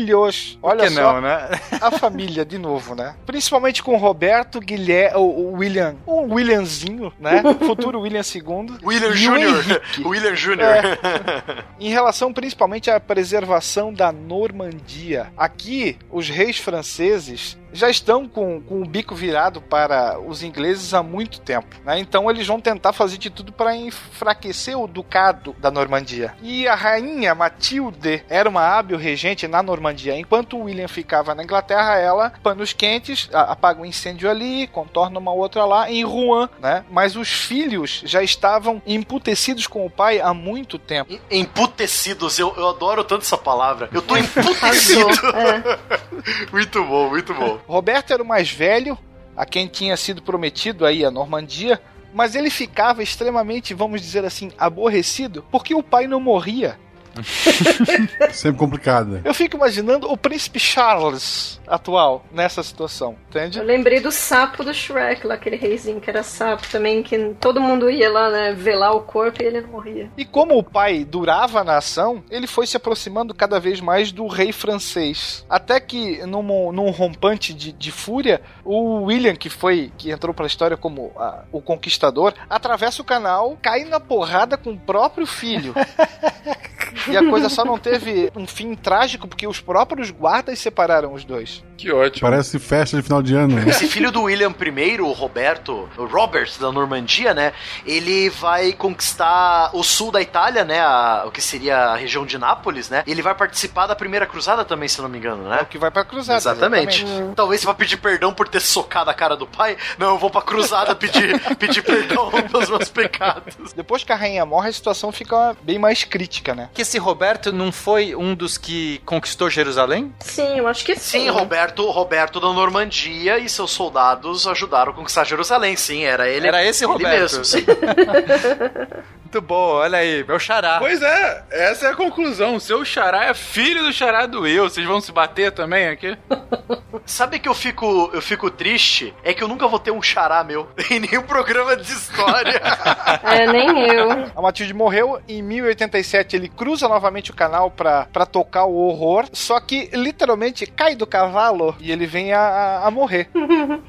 Olha que só, não, né? a família de novo, né? Principalmente com Roberto, Guilherme, o, o William, o Williamzinho, né? Futuro William II. William o Jr. William Jr. É. em relação principalmente à preservação da Normandia. Aqui, os reis franceses já estão com, com o bico virado para os ingleses há muito tempo. Né? Então eles vão tentar fazer de tudo para enfraquecer o ducado da Normandia. E a rainha Matilde era uma hábil regente na Normandia. Enquanto o William ficava na Inglaterra, ela, panos quentes, apaga um incêndio ali, contorna uma outra lá, em Rouen. Né? Mas os filhos já estavam emputecidos com o pai há muito tempo. Emputecidos, eu, eu adoro tanto essa palavra. Eu tô emputecido. muito bom, muito bom. Roberto era o mais velho, a quem tinha sido prometido aí a Normandia, mas ele ficava extremamente, vamos dizer assim, aborrecido porque o pai não morria. Sempre complicado. Eu fico imaginando o príncipe Charles atual nessa situação, entende? Eu lembrei do sapo do Shrek, lá, aquele reizinho que era sapo também, que todo mundo ia lá, né, velar o corpo e ele não morria. E como o pai durava na ação, ele foi se aproximando cada vez mais do rei francês. Até que, num, num rompante de, de fúria, o William, que foi que entrou pra história como ah, o conquistador, atravessa o canal, cai na porrada com o próprio filho. E a coisa só não teve um fim trágico porque os próprios guardas separaram os dois. Que ótimo. Parece festa de final de ano. né? Esse filho do William I, o Roberto, o Robert da Normandia, né? Ele vai conquistar o sul da Itália, né? a- o que seria a região de Nápoles, né? E ele vai participar da primeira cruzada também, se não me engano, né? É o que vai pra cruzada. Exatamente. Talvez você vá pedir perdão por ter socado a cara do pai. Não, eu vou pra cruzada pedir, pedir perdão pelos meus pecados. Depois que a rainha morre, a situação fica bem mais crítica, né? Que esse Roberto não foi um dos que conquistou Jerusalém? Sim, eu acho que sim. Sim, Roberto, Roberto da Normandia e seus soldados ajudaram a conquistar Jerusalém. Sim, era ele. Era esse ele Roberto. mesmo, sim. Muito bom, olha aí, meu xará. Pois é, essa é a conclusão. Seu xará é filho do xará do eu. Vocês vão se bater também aqui? Sabe que eu fico, eu fico triste? É que eu nunca vou ter um xará meu em nenhum programa de história. É, nem eu. A Matilde morreu em 1087. Ele cruza novamente o canal pra, pra tocar o horror. Só que literalmente cai do cavalo e ele vem a, a- morrer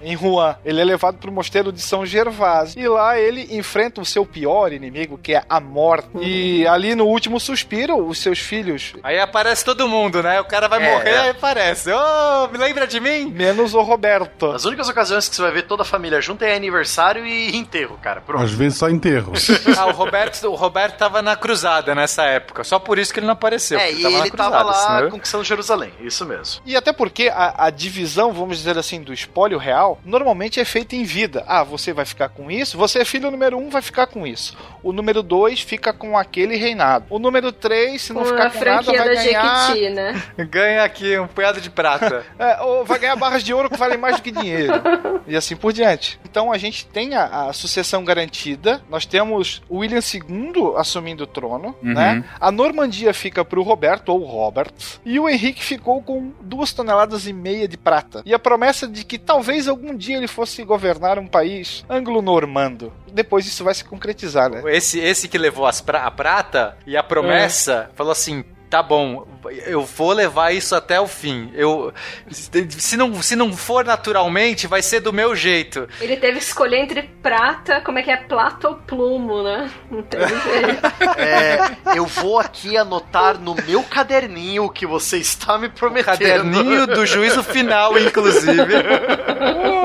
em Rouen. Ele é levado pro mosteiro de São Gervásio. E lá ele enfrenta o seu pior inimigo, que que é a morte. E ali no último suspiro, os seus filhos, Aí aparece todo mundo, né? O cara vai É, morrer, é. aí aparece. Ô, me lembra de mim? menos o Roberto. As únicas ocasiões que você vai ver toda a família junto é aniversário e enterro, cara. Pronto. Às vezes só enterro. Ah, o Roberto, o Roberto tava na cruzada nessa época. Só por isso que ele não apareceu. É, porque e tava ele tava cruzada, lá senão- conquistando Jerusalém, isso mesmo. E até porque a, a divisão, vamos dizer assim, do espólio real, normalmente é feita em vida. Ah, você vai ficar com isso, você é filho número um, vai ficar com isso. O número dois fica com aquele reinado. O número três, se não Com ficar a com nada, franquia vai da ganhar, Jequiti, né? Ganha aqui um punhado de prata. é, ou vai ganhar barras de ouro que valem mais do que dinheiro. e assim por diante. Então a gente tem a, a sucessão garantida. Nós temos o William II assumindo o trono, Uhum. né? A Normandia fica pro Roberto ou Robert. E o Henrique ficou com duas toneladas e meia de prata. E a promessa de que talvez algum dia ele fosse governar um país anglo-normando. Depois isso vai se concretizar, né? Esse, esse que levou as pra- a prata e a promessa falou assim: tá bom, eu vou levar isso até o fim. Eu, se, não, se não for naturalmente, vai ser do meu jeito. Ele teve que escolher entre prata, como é que é? Plata ou plumo, né? Não jeito. É, eu vou aqui anotar no meu caderninho o que você está me prometendo. Caderninho do juízo final, inclusive.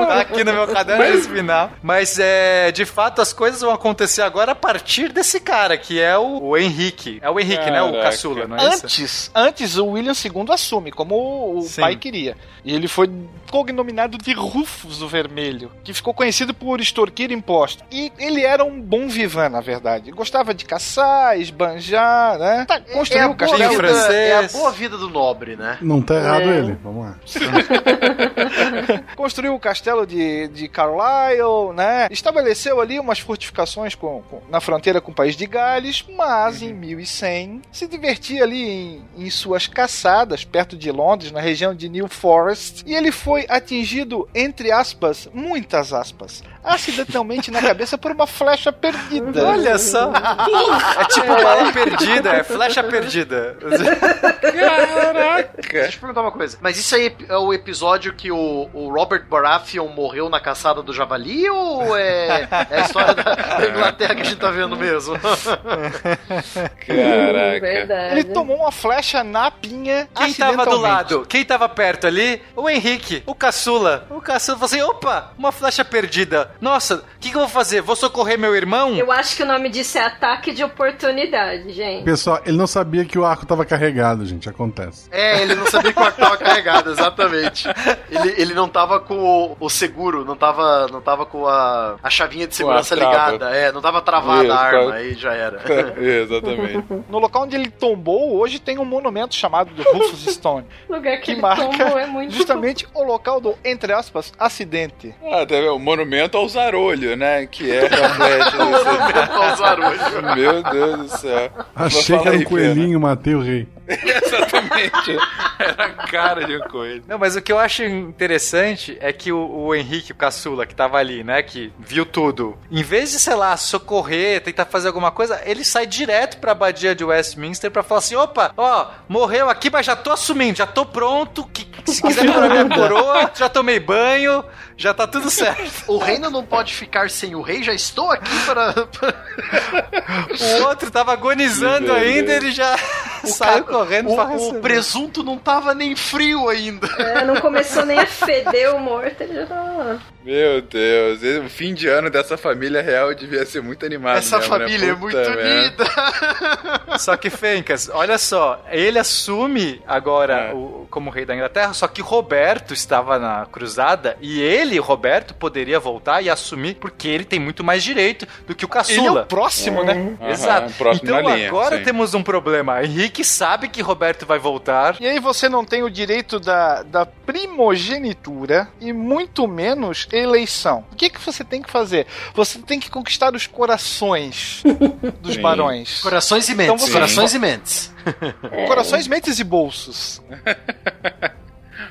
tá aqui no meu caderno final. Mas é, de fato, as coisas vão acontecer agora a partir desse cara, que é o, o Henrique. É o Henrique, né? O Caraca. caçula, não é isso? Antes, antes o William II assume, como o Sim. pai queria. E ele foi cognominado de Rufus o Vermelho, que ficou conhecido por extorquir impostos. E ele era um bom vivan, na verdade. Gostava de caçar, esbanjar, né? Tá, É construiu a, o boa castelo. vida, francês. é a boa vida do nobre, né? Não tá errado É. ele. Vamos lá. construiu o castelo de, de Carlisle, né? Estabeleceu ali umas fortificações com, com- na fronteira com o país de Gales, mas em 1100 se divertia ali em, em suas caçadas perto de Londres, na região de New Forest, e ele foi atingido, entre aspas, muitas aspas, acidentalmente na cabeça por uma flecha perdida. Olha só. É tipo bala perdida, é flecha perdida. Caraca. Deixa eu te perguntar uma coisa. Mas isso aí é o episódio que o, o Robert Baratheon morreu na caçada do javali ou é, é a história da, da Inglaterra que a gente tá vendo mesmo? Caraca. Verdade. Ele tomou uma flecha na pinha Quem tava do lado? Quem tava perto ali? O Henrique, o caçula. O caçula falou assim: opa, uma flecha perdida. Nossa, o que, que eu vou fazer? Vou socorrer meu irmão? Eu acho que o nome disso é ataque de oportunidade, gente. Pessoal, ele não sabia que o arco tava carregado, gente. Acontece. É, ele não sabia que o arco tava carregado, exatamente. Ele, ele não tava com o, o seguro, não tava, não tava com a, a chavinha de segurança ligada. É, não tava travada Isso, a arma, pra- aí já era. Exatamente. No local onde ele tombou, hoje tem um monumento chamado do Rufus Stone. O lugar que, que ele marca tombou é muito justamente o local do, entre aspas, acidente. Ah, vendo? O monumento ao Zarolho, né? Que é a flecha. Ao Zarolho. desse- Meu Deus do céu. Achei que era um coelhinho, matei o rei. Exatamente. Era a cara de um coelho. Não, mas o que eu acho interessante é que o, o Henrique, o caçula, que tava ali, né, que viu tudo, em vez de, sei lá, socorrer, tentar fazer alguma coisa, ele sai direto pra abadia de Westminster pra falar assim: opa, ó, morreu aqui, mas já tô assumindo, já tô pronto, que, se quiser pra minha coroa, já tomei banho, já tá tudo certo. O reino não pode ficar sem o rei, já estou aqui para. O outro tava agonizando ainda, ele já saiu cara- correndo o, pra o receber. presunto não tava nem frio ainda. É, não começou nem a feder o morto, ele já tava lá. Meu Deus, o fim de ano dessa família real devia ser muito animado. Essa mesmo, né? família é Puta muito merda. unida. Só que, Fencas, olha só, ele assume agora É. o, como rei da Inglaterra, só que Roberto estava na cruzada e ele, Roberto, poderia voltar e assumir porque ele tem muito mais direito do que o Ele é caçula. o próximo, né? Aham, Exato. próximo então linha, agora sim. temos um problema. Henrique sabe que Roberto vai voltar. E aí você não tem o direito da, da primogenitura e muito menos eleição. O que, que você tem que fazer? Você tem que conquistar os corações dos Sim. barões. Corações e Então mentes. você- corações e mentes. Corações, mentes e bolsos.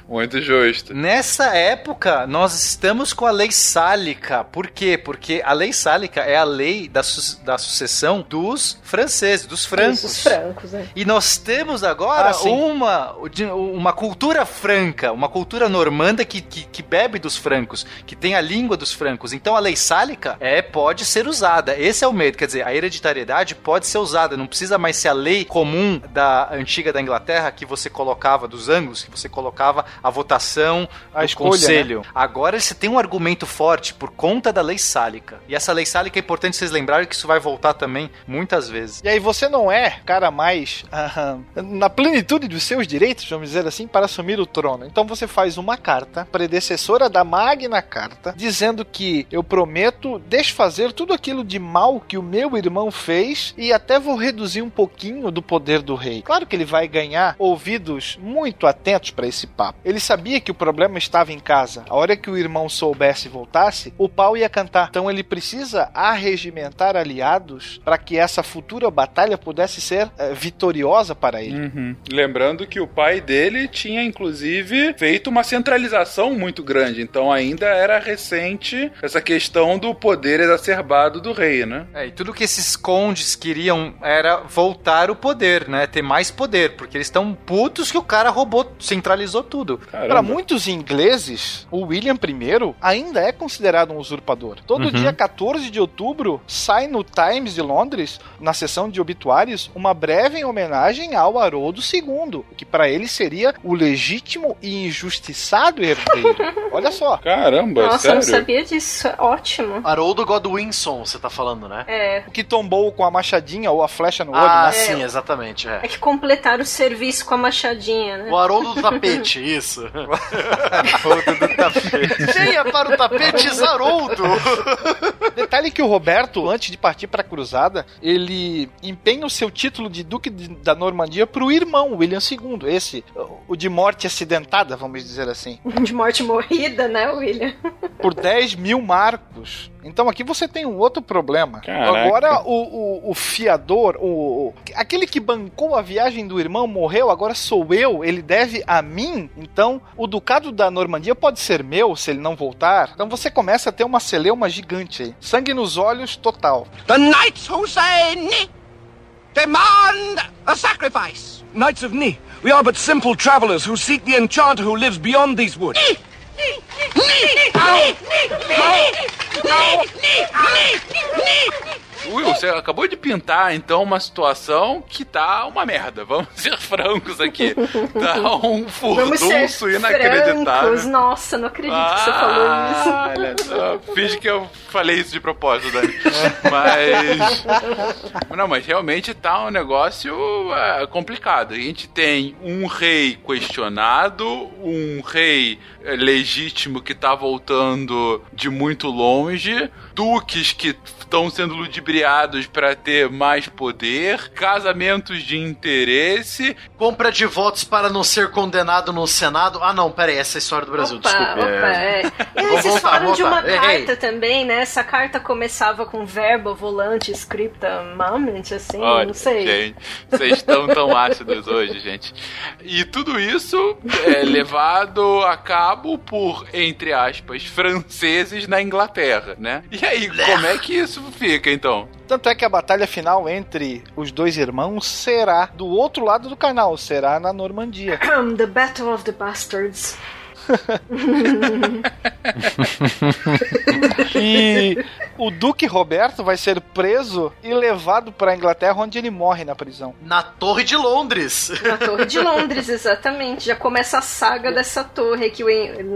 Muito justo. Nessa época, nós estamos com a lei sálica. Por quê? Porque a lei sálica é a lei da, su da sucessão dos franceses, dos francos. Os francos, né? E nós temos agora Ah, uma, uma cultura franca, uma cultura normanda que, que, que bebe dos francos, que tem a língua dos francos. Então a lei sálica é, pode ser usada. Esse é o medo. Quer dizer, a hereditariedade pode ser usada. Não precisa mais ser a lei comum da antiga da Inglaterra que você colocava dos anglos, que você colocava a votação A do escolha, conselho. Agora você tem um argumento forte por conta da lei sálica. E essa lei sálica é importante vocês lembrarem que isso vai voltar também muitas vezes. E aí você não é cara mais ah, na plenitude dos seus direitos, vamos dizer assim, para assumir o trono. Então você faz uma carta, predecessora da Magna Carta, dizendo que eu prometo desfazer tudo aquilo de mal que o meu irmão fez e até vou reduzir um pouquinho do poder do rei. Claro que ele vai ganhar ouvidos muito atentos para esse papo. Ele sabia que o problema estava em casa. A hora que o irmão soubesse e voltasse, o pau ia cantar. Então ele precisa arregimentar aliados para que essa futura batalha pudesse ser eh, vitoriosa para ele. Uhum. Lembrando que o pai dele tinha, inclusive, feito uma centralização muito grande. Então ainda era recente essa questão do poder exacerbado do rei, né? É, e tudo que esses condes queriam era voltar o poder, né? Ter mais poder, porque eles estão putos que o cara roubou, centralizou tudo. Para muitos ingleses, o William I ainda é considerado um usurpador. Todo Uhum. dia 14 de outubro sai no Times de Londres, na seção de obituários, uma breve homenagem ao Haroldo II, que para ele seria o legítimo e injustiçado herdeiro. Olha só. Caramba, Nossa, eu não sério? sabia disso. É Ótimo. Haroldo Godwinson, você tá falando, né? É. O que tombou com a machadinha ou a flecha no olho, Ah, né? sim, exatamente. É. É que completaram o serviço com a machadinha, né? O Haroldo do tapete, isso. Foda do tapete. Venha para o tapete Haroldo! Detalhe que o Roberto, antes de partir para a cruzada, ele empenha o seu título de Duque de- da Normandia para o irmão, William II. Esse, o de morte acidentada, vamos dizer assim. De morte morrida, né, William? Por 10 mil marcos. Então aqui você tem um outro problema. Caraca. Agora o, o, o fiador, o, o- aquele que bancou a viagem do irmão morreu, agora sou eu, ele deve a mim. Então o ducado da Normandia pode ser meu se ele não voltar. Então você começa a ter uma celeuma gigante aí. Sangue nos olhos total. The knights who say ni demand a sacrifice. Knights of Ni, we are but simple travelers who seek the enchanter who lives beyond these woods. Will, você acabou de pintar, então, uma situação que tá uma merda. Vamos ser francos aqui. Tá um furdunço inacreditável. francos. Nossa, não acredito que você falou isso. Ah, Olha só, finge que eu falei isso de propósito, Dani. Mas. Não, mas realmente tá um negócio é, complicado. A gente tem um rei questionado, um rei legítimo que tá voltando de muito longe, duques que estão sendo ludibriados para ter mais poder, casamentos de interesse. Compra de votos para não ser condenado no Senado. Ah, não, pera aí, essa é a história do Brasil, Opa, desculpe. opa, é. é. E vocês voltar, falaram de uma. Errei. carta também, né? Essa carta começava com verbo, volante, scripta, moment, assim, Olha, não sei. gente, vocês estão tão ácidos hoje, gente. E tudo isso é levado a cabo por, entre aspas, franceses na Inglaterra, né? E aí, como é que isso fica, então? Tanto é que a batalha final entre os dois irmãos será do outro lado do canal, será na Normandia. The Battle of the Bastards. E o Duque Roberto vai ser preso e levado para a Inglaterra, onde ele morre na prisão. Na Torre de Londres. Na Torre de Londres, exatamente. Já começa a saga dessa torre que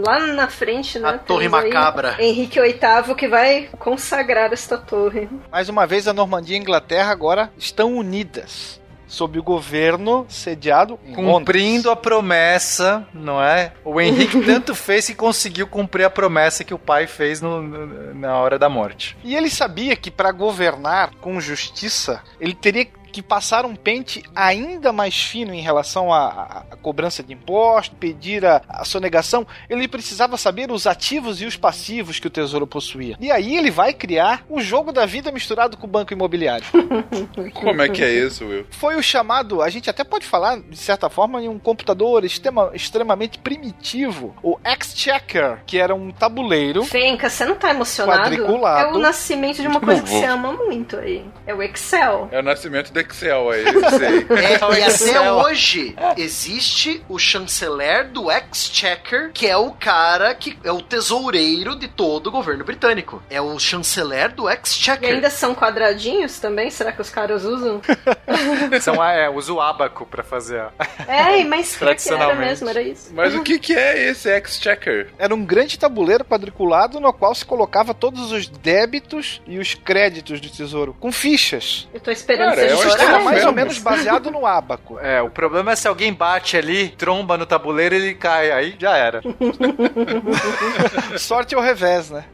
lá na frente, né? A Torre Macabra. Henrique VIII que vai consagrar esta torre. Mais uma vez, a Normandia e a Inglaterra agora estão unidas. Sob o governo sediado em Cumprindo a promessa, não é? O Henrique tanto fez que conseguiu cumprir a promessa que o pai fez no- no- na hora da morte. E ele sabia que para governar com justiça, ele teria que passaram um pente ainda mais fino em relação à, à cobrança de imposto, pedir a, a sonegação, ele precisava saber os ativos e os passivos que o tesouro possuía. E aí ele vai criar o jogo da vida misturado com o banco imobiliário. Como é que é isso, Will? Foi o chamado, a gente até pode falar, de certa forma, em um computador extrema, extremamente primitivo, o Exchequer, que era um tabuleiro. Fenca, você não tá emocionado? Quadriculado. É o nascimento de uma coisa que você ama muito aí. É o Excel. É o nascimento do Excel aí, sei. É, e até hoje existe o chanceler do Exchequer, que é o cara que é o tesoureiro de todo o governo britânico. É o chanceler do E Exchequer. ainda são quadradinhos também? Será que os caras usam? São, é, usa o abaco pra fazer. a- É, mas que era Tradicionalmente. mesmo, era isso. Mas o que, que é esse Exchequer? Era um grande tabuleiro quadriculado no qual se colocava todos os débitos e os créditos do tesouro, com fichas. Eu tô esperando Cara, você é era mais ou menos baseado no abaco. É, o problema é se alguém bate ali, tromba no tabuleiro, ele cai. Aí já era. Sorte ao revés, né?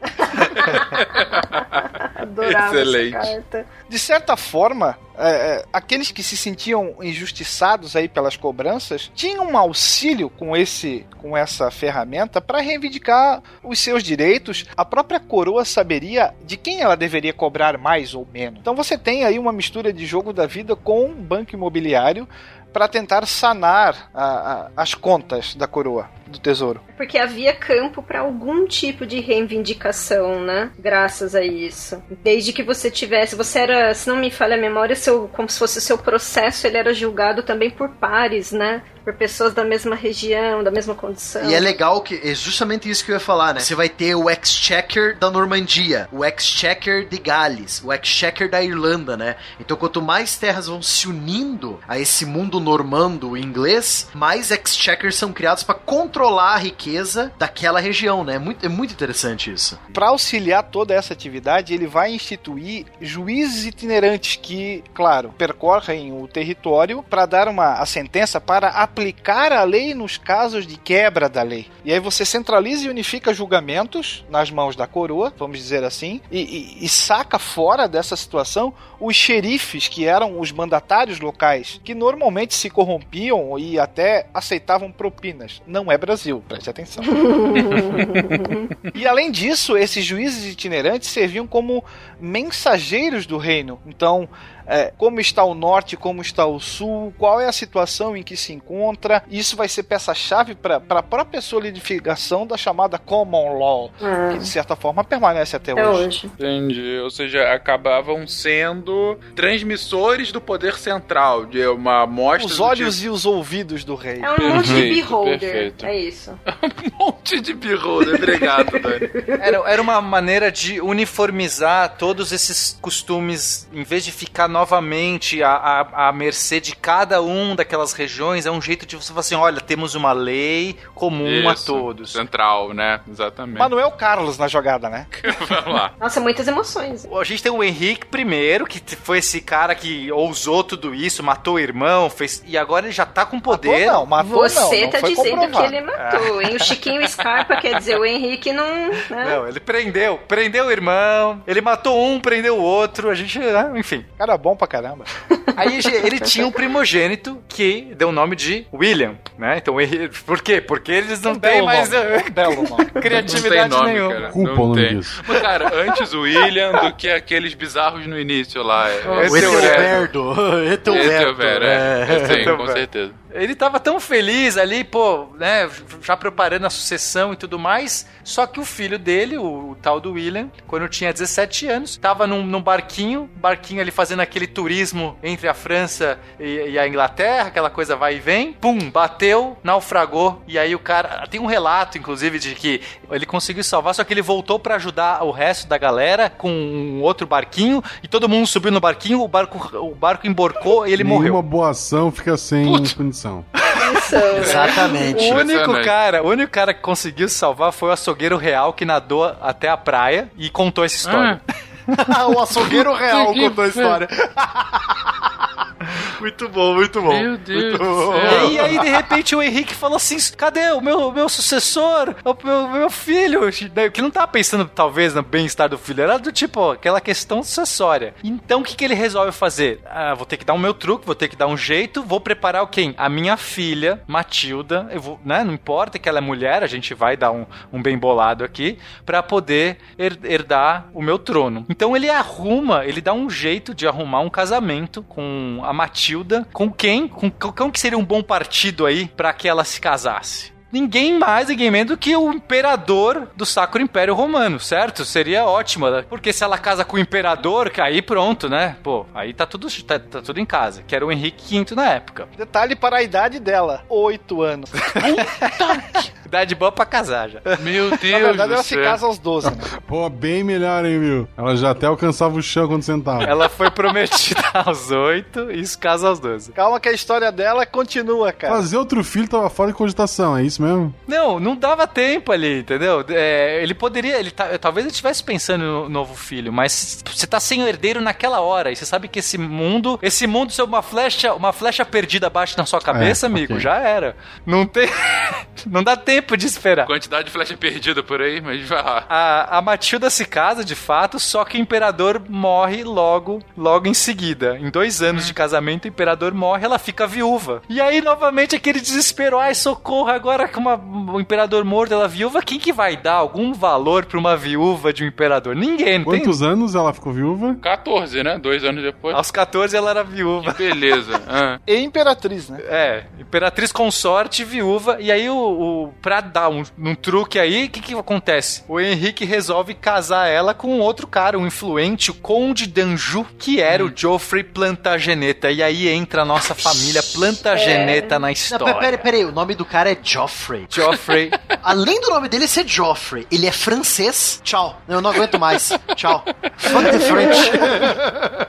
Adorava Excelente. essa carta. De certa forma, é, é, aqueles que se sentiam injustiçados aí pelas cobranças tinham um auxílio com esse com essa ferramenta para reivindicar os seus direitos. A própria coroa saberia de quem ela deveria cobrar mais ou menos. Então você tem aí uma mistura de jogo da vida com um banco imobiliário para tentar sanar a- a- as contas da coroa do tesouro. Porque havia campo para algum tipo de reivindicação, né? Graças a isso. Desde que você tivesse, você era, se não me falha a memória, seu, como se fosse o seu processo, ele era julgado também por pares, né? Por pessoas da mesma região, da mesma condição. E é legal que é justamente isso que eu ia falar, né? Você vai ter o Exchequer da Normandia, o Exchequer de Gales, o Exchequer da Irlanda, né? Então, quanto mais terras vão se unindo a esse mundo normando inglês, mais Exchequers são criados para controlar a riqueza daquela região, né? É muito, é muito interessante isso. Para auxiliar toda essa atividade, ele vai instituir juízes itinerantes que, claro, percorrem o território para dar uma a sentença para aplicar a lei nos casos de quebra da lei. E aí você centraliza e unifica julgamentos nas mãos da coroa, vamos dizer assim, e, e- e saca fora dessa situação os xerifes, que eram os mandatários locais, que normalmente se corrompiam e até aceitavam propinas. Não é Brasil, preste atenção. E além disso, esses juízes itinerantes serviam como mensageiros do reino. Então, é, como está o norte, como está o sul, qual é a situação em que se encontra. Isso vai ser peça-chave para a própria solidificação da chamada common law, Ah, que de certa forma permanece até até hoje. hoje. Entendi. Ou seja, acabavam sendo transmissores do poder central, de uma amostra Os olhos e os ouvidos do rei. É um monte de Perfeito, beholder. perfeito. É isso. tipo, um monte de beholder. Obrigado, Dani. Era, era uma maneira de uniformizar todos esses costumes, em vez de ficar novamente à, à, à mercê de cada um daquelas regiões, é um jeito de você falar assim: olha, temos uma lei comum a Isso, todos. Central, né? Exatamente. Manuel Carlos na jogada, né? Vamos lá. Nossa, muitas emoções. A gente tem o Henrique I, que foi esse cara que ousou tudo isso, matou o irmão, fez. E agora ele já tá com poder. Matou não, matou Você não, não tá foi dizendo que comprovado. ele matou, hein? O Chiquinho Scarpa quer dizer, o Henrique não. Né? Não, ele prendeu. Prendeu o irmão. Ele matou um, prendeu o outro. A gente, né, enfim. Cara bom pra caramba. Aí ele tinha um primogênito que deu o nome de William, né? Então, ele- por quê? Porque eles não têm mais nome, belo nome. Não tem criatividade nome, nenhuma. cara. Culpa Não tem. disso. Mas, cara, antes o William do que aqueles bizarros no início lá. É o Etelberto. Esse é é. Sim, com Etelberto. certeza. Ele tava tão feliz ali, pô, né, já preparando a sucessão e tudo mais. Só que o filho dele, o, o tal do William, quando tinha 17 anos, tava num, num barquinho, barquinho ali fazendo aquele turismo entre a França e, e a Inglaterra, aquela coisa vai e vem. Pum, bateu, naufragou. E aí o cara. Tem um relato, inclusive, de que ele conseguiu salvar, só que ele voltou pra ajudar o resto da galera com um outro barquinho. E todo mundo subiu no barquinho, o barco, o barco emborcou e ele Nenhuma morreu. boa ação fica sem. Atenção, né? Exatamente. O único cara, o único cara que conseguiu salvar foi o açougueiro real que nadou até a praia e contou essa história. o açougueiro real contou a história. Muito bom, muito bom. Meu Deus Muito do bom. céu. E aí, de repente, o Henrique falou assim: cadê o meu, meu sucessor? O meu, meu filho? Que não tava pensando, talvez, no bem-estar do filho, era do tipo, aquela questão sucessória. Então, o que, que ele resolve fazer? Ah, vou ter que dar o meu truque, vou ter que dar um jeito, vou preparar o quem? A minha filha, Matilda, eu vou, né? Não importa que ela é mulher, a gente vai dar um, um bem bolado aqui, pra poder her- herdar o meu trono. Então, ele arruma, ele dá um jeito de arrumar um casamento com a Matilda, com quem? Com, com, com que seria um bom partido aí pra que ela se casasse? Ninguém mais, ninguém menos do que o imperador do Sacro Império Romano, certo? Seria ótimo, né? porque se ela casa com o imperador, que aí pronto, né? Pô, aí tá tudo, tá, tá tudo em casa. Que era o Henrique V na época. Detalhe para a idade dela: oito anos. Idade boa pra casar já. Meu Deus Na verdade, ela se céu. casa aos 12, né? Pô, bem melhor, hein, viu? Ela já até alcançava o chão quando sentava. Ela foi prometida aos 8 e se casa aos 12. Calma que a história dela continua, cara. Fazer outro filho tava fora de cogitação, é isso mesmo? Não, não dava tempo ali, entendeu? É, ele poderia, ele ta- talvez ele estivesse pensando no novo filho, mas você tá sem o herdeiro naquela hora e você sabe que esse mundo, esse mundo se uma flecha, uma flecha perdida bate na sua cabeça, É, amigo, ok. já era. Não tem, não dá tempo de esperar. Quantidade de flecha perdida por aí, mas vai lá. A, a Matilda se casa de fato, só que o imperador morre logo, logo em seguida. Em dois anos de casamento, o imperador morre, ela fica viúva. E aí, novamente, aquele desespero: ai, socorro, agora que uma- o imperador morto, ela viúva, quem que vai dar algum valor pra uma viúva de um imperador? Ninguém, não tem. Quantos anos ela ficou viúva? 14, né? Dois anos depois. Aos 14 ela era viúva. Beleza. Ah. E imperatriz, né? É, imperatriz consorte, viúva. E aí, o, o pra dar um, um truque aí, o que que acontece? O Henrique resolve casar ela com um outro cara, um influente, o Conde d'Anjou, que era o Geoffrey Plantageneta. E aí entra a nossa família Plantageneta na Não, história. pera, pera, pera aí, o nome do cara é Joffrey. Geoffrey. Além do nome dele ser Joffrey, ele é francês. Tchau. Eu não aguento mais. Tchau. Fuck the French.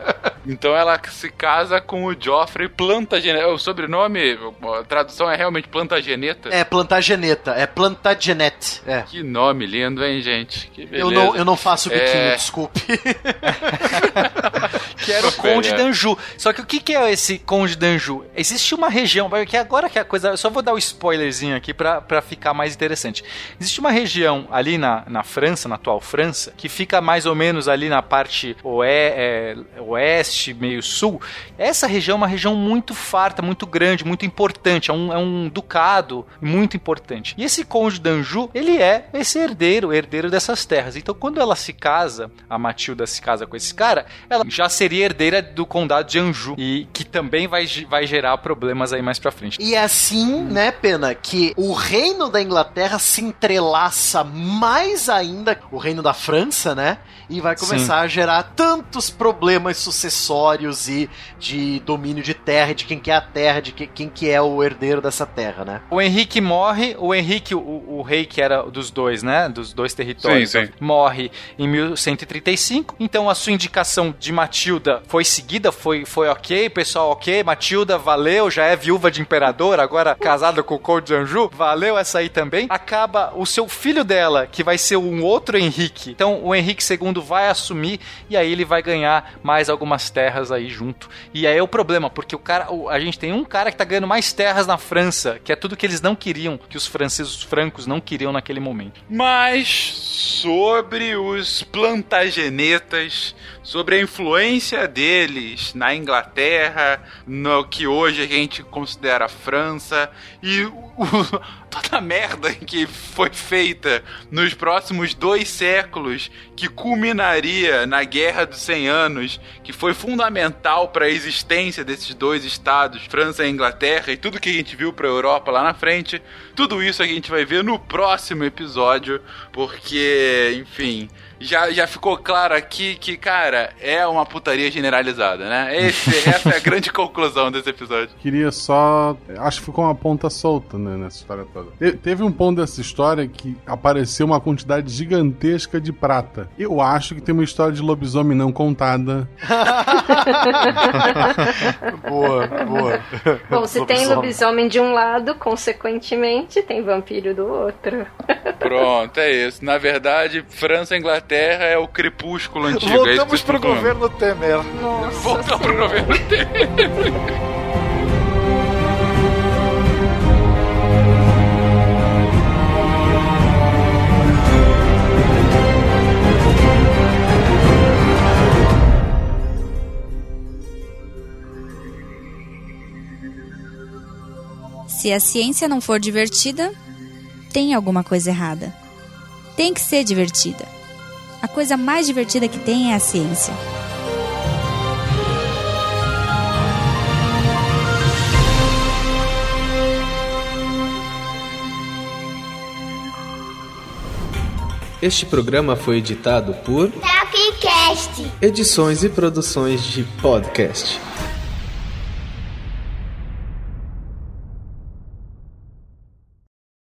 Então ela se casa com o Joffrey Plantageneta. O sobrenome, a tradução é realmente Plantageneta. É Plantageneta, é Plantagenet. É. Que nome lindo, hein, gente? Que beleza. Eu não, eu não faço biquinho, É. desculpe. que era o Conde d'Anjou. Só que o que, que é esse Conde d'Anjou? Existe uma região, que agora que a coisa. Eu só vou dar o um spoilerzinho aqui pra, pra ficar mais interessante. Existe uma região ali na, na França, na atual França, que fica mais ou menos ali na parte é, oeste, meio sul. Essa região é uma região muito farta, muito grande, muito importante. É um, é um ducado muito importante. E esse Conde d'Anjou, ele é esse herdeiro, herdeiro dessas terras. Então, quando ela se casa, a Matilda se casa com esse cara, ela já seria herdeira do condado de Anjou. E que também vai, vai gerar problemas aí mais pra frente. E é assim, né, Pena, que o reino da Inglaterra se entrelaça mais ainda o reino da França, né? E vai começar Sim. a gerar tantos problemas sucessórios e de domínio de terra, de quem que é a terra, de que, quem que é o herdeiro dessa terra, né? O Henrique morre, o Henrique, o, o rei que era dos dois, né? Dos dois territórios, Sim, sim. morre em 1135. Então a sua indicação de Matilda foi seguida, foi, foi ok, pessoal, ok. Matilda, valeu, já é viúva de imperador, agora casada com o Conde de Anjou, valeu essa aí também. Acaba o seu filho dela, que vai ser um outro Henrique. Então o Henrique II vai assumir e aí ele vai ganhar mais algumas terras aí junto. E aí é o problema, porque o cara, a gente tem um cara que tá ganhando mais terras na França, que é tudo que eles não queriam, que os franceses os francos não queriam naquele momento. Mas sobre os plantagenetas, sobre a influência deles na Inglaterra, no que hoje a gente considera França, e o- toda a merda que foi feita nos próximos dois séculos, que culminaria na Guerra dos 100 Anos, que foi fundamental para a existência desses dois estados, França e Inglaterra, e tudo que a gente viu para a Europa lá na frente, tudo isso a gente vai ver no próximo episódio, porque, enfim, já, já ficou claro aqui que, cara, é uma putaria generalizada, né? Esse- essa é a grande conclusão desse episódio. Queria só. Acho que ficou uma ponta solta né, nessa história toda. Te- teve um ponto dessa história que apareceu uma quantidade gigantesca de prata. Eu acho que tem uma história de lobisomem não contada. boa, boa. Bom, se tem lobisomem de um lado, consequentemente tem vampiro do outro. Pronto, é isso. Na verdade, França e Inglaterra Terra é o crepúsculo antigo. É Voltamos pro governo Temer. Voltamos pro governo Temer. Se a ciência não for divertida, tem alguma coisa errada. Tem que ser divertida. A coisa mais divertida que tem é a ciência. Este programa foi editado por Tapcast. Edições e Produções de Podcast.